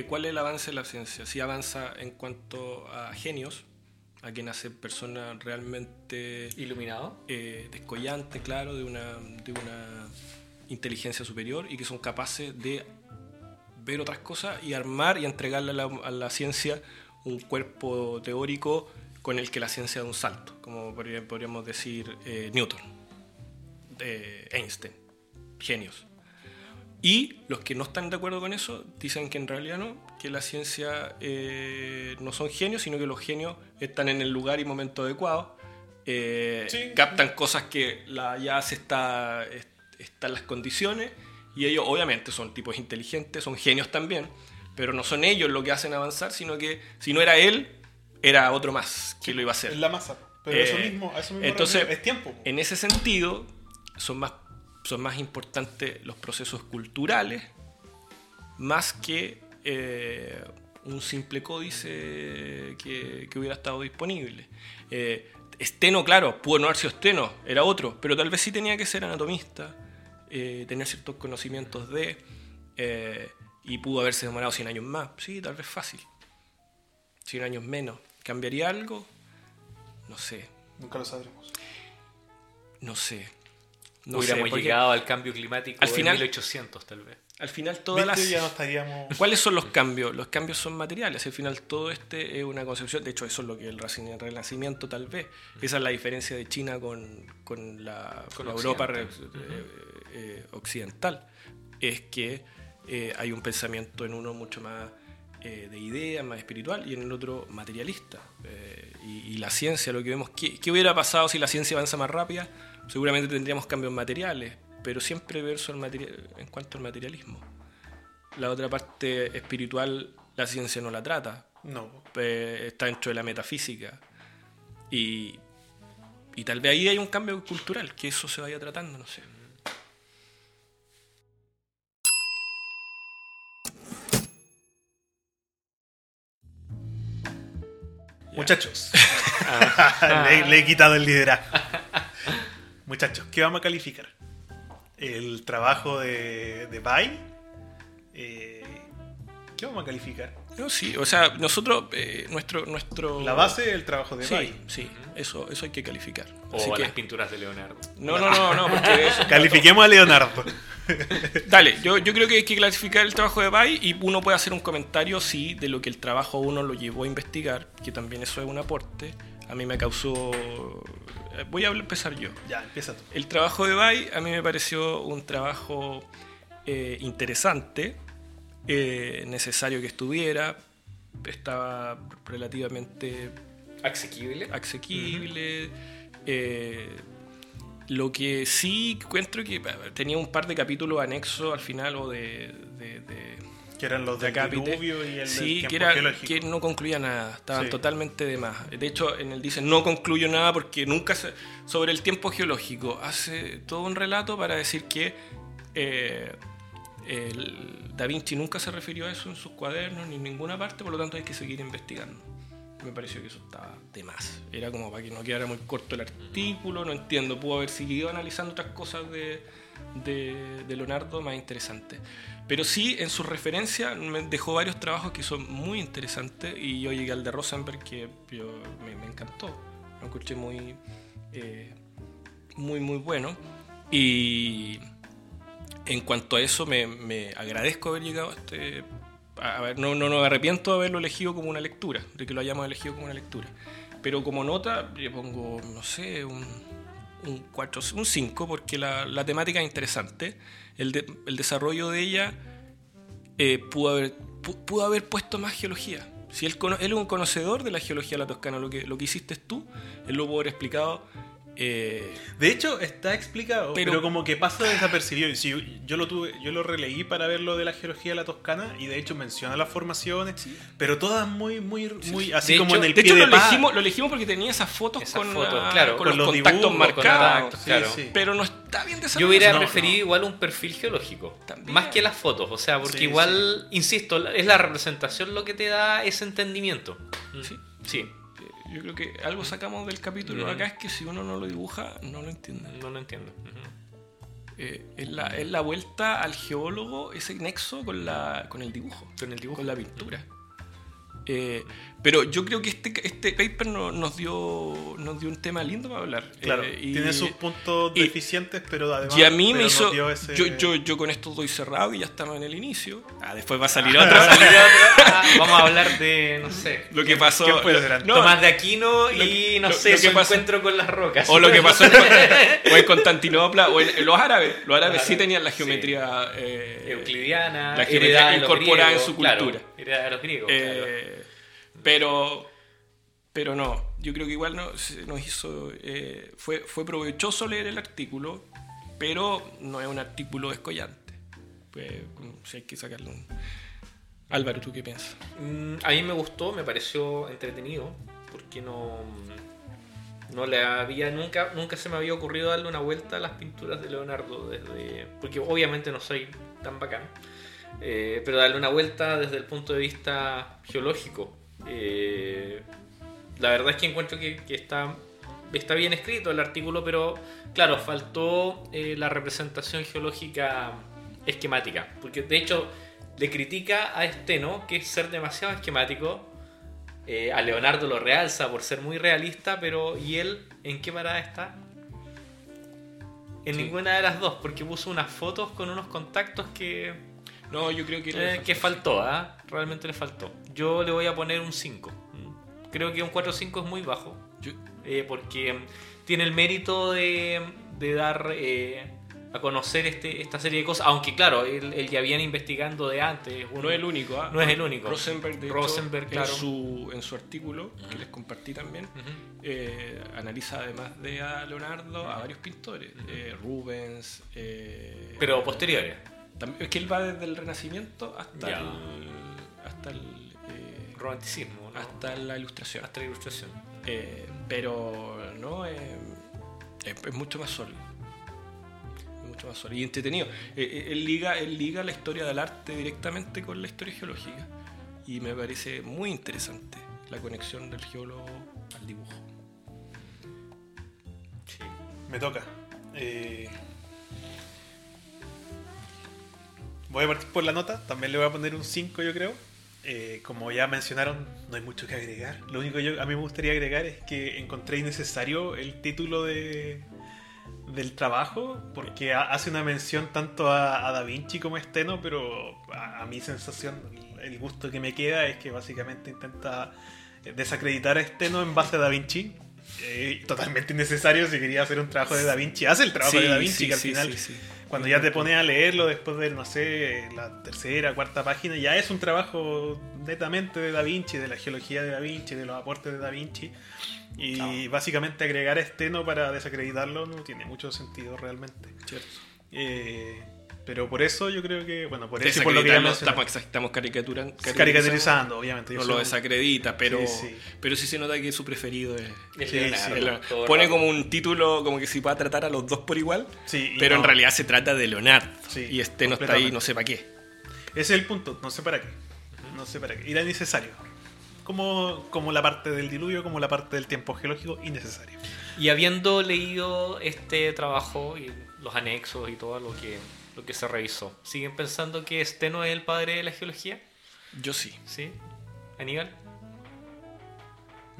¿Cuál es el avance de la ciencia? Si avanza en cuanto a genios, a quien hace personas realmente... ¿Iluminado? Eh, descollante, claro, de una, de una inteligencia superior y que son capaces de ver otras cosas y armar y entregarle a la, ciencia un cuerpo teórico con el que la ciencia da un salto, como podríamos decir eh, Newton, Einstein, genios. Y los que no están de acuerdo con eso dicen que en realidad no, que la ciencia eh, no son genios, sino que los genios están en el lugar y momento adecuado, eh, captan cosas que la, ya se está, están las condiciones, y ellos obviamente son tipos inteligentes, son genios también, pero no son ellos lo que hacen avanzar, sino que si no era él, era otro más que lo iba a hacer. Es la masa. Pero eso eh, mismo, eso mismo entonces, es tiempo. En ese sentido, son más son más importantes los procesos culturales más que eh, un simple códice que, hubiera estado disponible. Eh, esteno, claro, pudo no haber sido Esteno, era otro, pero tal vez sí tenía que ser anatomista, eh, tener ciertos conocimientos de, y pudo haberse demorado 100 años más. Sí, tal vez fácil. 100 años menos. ¿Cambiaría algo? No sé. Nunca lo sabremos. No sé. No Hubiéramos llegado al cambio climático al final, en 1800 tal vez. Al final todas las... Ya no estaríamos... ¿Cuáles son los cambios? Los cambios son materiales. Al final todo este es una concepción, de hecho eso es lo que el renacimiento tal vez. Esa es la diferencia de China con, con la, Europa eh, eh, occidental. Es que eh, hay un pensamiento en uno mucho más de idea, más espiritual, y en el otro materialista. Y, la ciencia, lo que vemos, ¿qué, ¿qué hubiera pasado si la ciencia avanza más rápida? Seguramente tendríamos cambios materiales, pero siempre verso en cuanto al materialismo. La otra parte espiritual, la ciencia no la trata. No. está dentro de la metafísica. Y, y tal vez ahí hay un cambio cultural, que eso se vaya tratando, no sé. Muchachos, le, he quitado el liderazgo. Muchachos, ¿qué vamos a calificar? El trabajo de, de eh, ¿Qué vamos a calificar? No, sí, o sea, nosotros, eh, nuestro, nuestro... La base es el trabajo de sí, Sí, eso, eso hay que calificar. O las pinturas de Leonardo. No, no, no, no, porque Califiquemos a Leonardo. Dale, yo, yo creo que hay que clasificar el trabajo de Bay y uno puede hacer un comentario, sí, de lo que el trabajo uno lo llevó a investigar, que también eso es un aporte. A mí me causó voy a empezar yo. Ya, empieza tú. El trabajo de Bay a mí me pareció un trabajo eh, interesante, eh, necesario que estuviera, estaba relativamente asequible. Asequible. Eh, lo que sí encuentro que tenía un par de capítulos anexos al final o de que eran los de diluvio y el Sí, que, era, que no concluía nada, estaban totalmente de más. De hecho, en él dice, no concluyo nada porque nunca se... Sobre el tiempo geológico, hace todo un relato para decir que eh, Da Vinci nunca se refirió a eso en sus cuadernos ni en ninguna parte, por lo tanto hay que seguir investigando. Me pareció que eso estaba de más. Era como para que no quedara muy corto el artículo, no entiendo, pudo haber seguido analizando otras cosas de, de, Leonardo más interesantes. Pero sí, en su referencia me dejó varios trabajos que son muy interesantes y yo llegué al de Rosenberg que me, encantó. Lo escuché muy, eh, muy, muy bueno. Y en cuanto a eso, me, agradezco haber llegado a este... A ver, no, no, no me arrepiento de haberlo elegido como una lectura, de que lo hayamos elegido como una lectura. Pero como nota, le pongo, no sé, un, un 4, un 5, porque la, la temática es interesante el, el desarrollo de ella eh, pudo, haber, pudo haber puesto más geología. Si él, él, es un conocedor de la geología de la Toscana, lo que, lo que hiciste tú, él lo pudo haber explicado Eh, de hecho, está explicado, pero, como que pasa desapercibido. yo lo tuve, yo lo releí para ver lo de la geología de la Toscana y de hecho menciona las formaciones, pero todas muy, muy, muy así como en el de hecho, lo, elegimos, lo elegimos porque tenía esas fotos con, claro, con, los, contactos marcados, pero no está bien desarrollado. Yo hubiera preferido igual un perfil geológico, más que las fotos, o sea, porque igual, insisto, es la representación lo que te da ese entendimiento. Sí. Sí yo creo que algo sacamos del capítulo acá es que si uno no lo dibuja, no lo entiende. No lo entiendo. Eh, es, la, es, la, vuelta al geólogo, ese nexo con, la, con el dibujo, con el dibujo, con la pintura. Eh, pero yo creo que este, este paper nos, dio, nos dio un tema lindo para hablar. Claro, eh, y, tiene sus puntos deficientes, pero además. Y a mí me hizo. Yo, yo, yo, con esto doy cerrado y ya estamos en el inicio. Ah, después va a salir otro. Ah, vamos a hablar de, no sé. Lo que pasó. Tomás de Aquino y, no sé, su encuentro con las rocas. O lo que pasó en, Constantinopla o en, los árabes. Los árabes sí tenían la geometría. Eh, Euclidiana. La geometría incorporada en su cultura. Claro, de los griegos. Eh, pero, pero no, yo creo que igual nos, hizo. Eh, fue, fue provechoso leer el artículo, pero no es un artículo escollante. Pues, si hay que sacarlo. Álvaro, ¿tú qué piensas? Mm, a mí me gustó, me pareció entretenido, porque no, no le había nunca, nunca se me había ocurrido darle una vuelta a las pinturas de Leonardo desde, porque obviamente no soy tan bacán, eh, pero darle una vuelta desde el punto de vista geológico, eh, la verdad es que encuentro que, está, está bien escrito el artículo, pero claro, faltó eh, la representación geológica esquemática. Porque de hecho le critica a Esteno que es ser demasiado esquemático. A Leonardo lo realza por ser muy realista, pero ¿y él en qué parada está? En ninguna de las dos, porque puso unas fotos con unos contactos que no, yo creo que... Eh, que faltó, ¿ah? Realmente le faltó. Yo le voy a poner un 5. Creo que un 4-5 es muy bajo. Eh, porque tiene el mérito de, dar eh, a conocer este, esta serie de cosas. Aunque, claro, él, ya viene investigando de antes. no es el único, ¿ah? No es el único. Rosenberg, de Rosenberg claro. en, su, en su artículo, que les compartí también, analiza además de a Leonardo a varios pintores. Rubens. Pero posteriores. Es que él va desde el Renacimiento hasta el, hasta el eh, romanticismo, hasta la ilustración. Hasta la ilustración. Eh, pero no es, mucho más sólido. Mucho más sólido y entretenido. Eh, él, liga, él liga la historia del arte directamente con la historia geológica. Y me parece muy interesante la conexión del geólogo al dibujo. Sí. Me toca. Voy a partir por la nota, también le voy a poner un 5 yo creo. Eh, como ya mencionaron, no hay mucho que agregar. Lo único que a mí me gustaría agregar es que encontré innecesario el título de, del trabajo, porque hace una mención tanto a, Da Vinci como a Steno, pero a, mi sensación, el gusto que me queda es que básicamente intenta desacreditar a Steno en base a Da Vinci. Eh, totalmente innecesario si quería hacer un trabajo de Da Vinci. Hace el trabajo de Da Vinci, que al final cuando ya te pones a leerlo después de, no sé, la tercera, cuarta página, ya es un trabajo netamente de Da Vinci, de la geología de Da Vinci, de los aportes de Da Vinci. Y básicamente agregar esteno para desacreditarlo no tiene mucho sentido realmente. Cierto. Eh, pero por eso yo creo que, bueno, por eso por lo que ya estamos, estamos caricaturizando, caricaturizando, obviamente. No lo desacredita, pero sí, pero sí se nota que su preferido es, Leonardo. Pone como un título, como que si va a tratar a los dos por igual, pero en realidad se trata de Leonardo. y este no está ahí, no sé para qué. Ese es el punto, no sé para qué. No sé para qué. Era necesario. Como, como la parte del diluvio, como la parte del tiempo geológico, innecesario. Y habiendo leído este trabajo y los anexos y todo lo que lo que se revisó. ¿Siguen pensando que este no es el padre de la geología? Yo sí. ¿Sí? ¿Aníbal?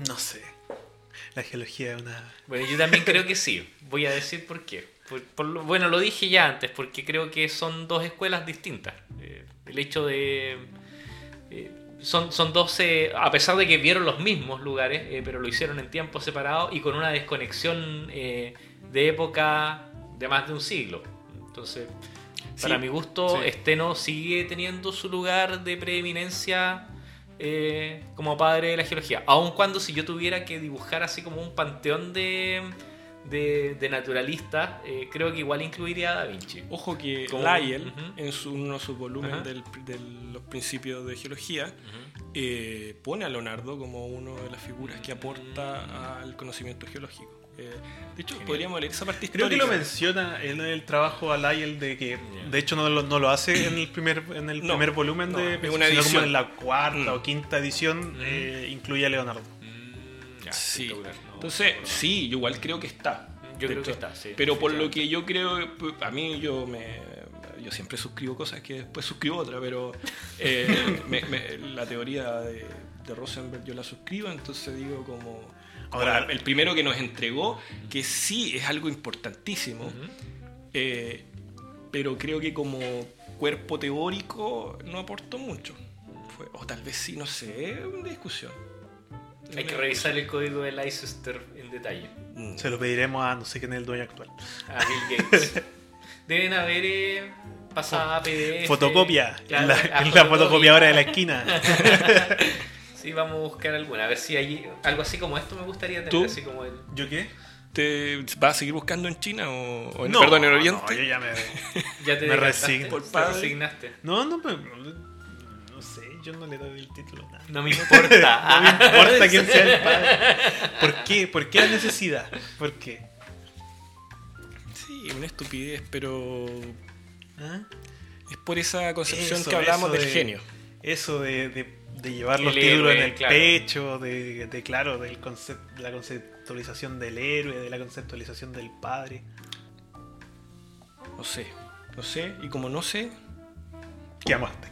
No sé. La geología es una... Bueno, yo también creo que sí. Voy a decir por qué. bueno, lo dije ya antes, porque creo que son dos escuelas distintas. Eh, el hecho de... Eh, son, son dos, a pesar de que vieron los mismos lugares, eh, pero lo hicieron en tiempos separados y con una desconexión de época de más de un siglo. Entonces, para mi gusto, Esteno sigue teniendo su lugar de preeminencia eh, como padre de la geología. Aun cuando si yo tuviera que dibujar así como un panteón de, de, de naturalistas, eh, creo que igual incluiría a Da Vinci. Ojo que Como- Lyell, en su, uno de sus volúmenes de los principios de geología, eh, pone a Leonardo como una de las figuras que aporta al conocimiento geológico. Eh, de hecho, podríamos leer esa parte Creo que histórica. lo menciona en el trabajo a Lyell de que de hecho no lo, no lo hace en el primer en el No, primer volumen no, de una sino como en la cuarta Mm. o quinta edición Mm. eh, incluye a Leonardo. Mm, ya, Sí. Entonces, no. sí, yo igual creo que está. Yo creo que está, sí. Pero por lo que yo creo, pues, a mí yo me yo siempre suscribo cosas que después suscribo otra, pero eh, me- me- la teoría de, de Rosenberg yo la suscribo, entonces digo como Ahora- el primero que nos entregó, que sí es algo importantísimo, Ujú. eh, pero creo que como cuerpo teórico no aportó mucho. Fue- o tal vez sí, no sé, es una discusión. Hay que revisar el código de Leicester en detalle. Mm. Se lo pediremos a no sé quién es el dueño actual. A Bill Gates. Deben haber eh, pasada PDF. Fotocopia Claro, en la, en la fotocopia. fotocopiadora de la esquina. Sí, vamos a buscar alguna. A ver si hay algo así como esto me gustaría tener. ¿Tú? Así como el... ¿Yo qué? ¿Te vas a seguir buscando en China o, o en, No, perdón, en no, Oriente? yo ya me Ya te Me. Por padre. resignaste. No, no, pero no sé, yo no le doy el título. nada. No me importa. No me importa quién sea el padre. ¿Por qué? ¿Por qué la necesidad? ¿Por qué? Sí, una estupidez, pero ¿Ah? es por esa concepción Eso, que hablamos del de- genio. Eso de, de- de llevar los El títulos héroe, en el claro. pecho, de, de, claro, del concep- de la conceptualización del héroe, de la conceptualización del padre. No sé, no sé, y como no sé, ¿Qué amaste?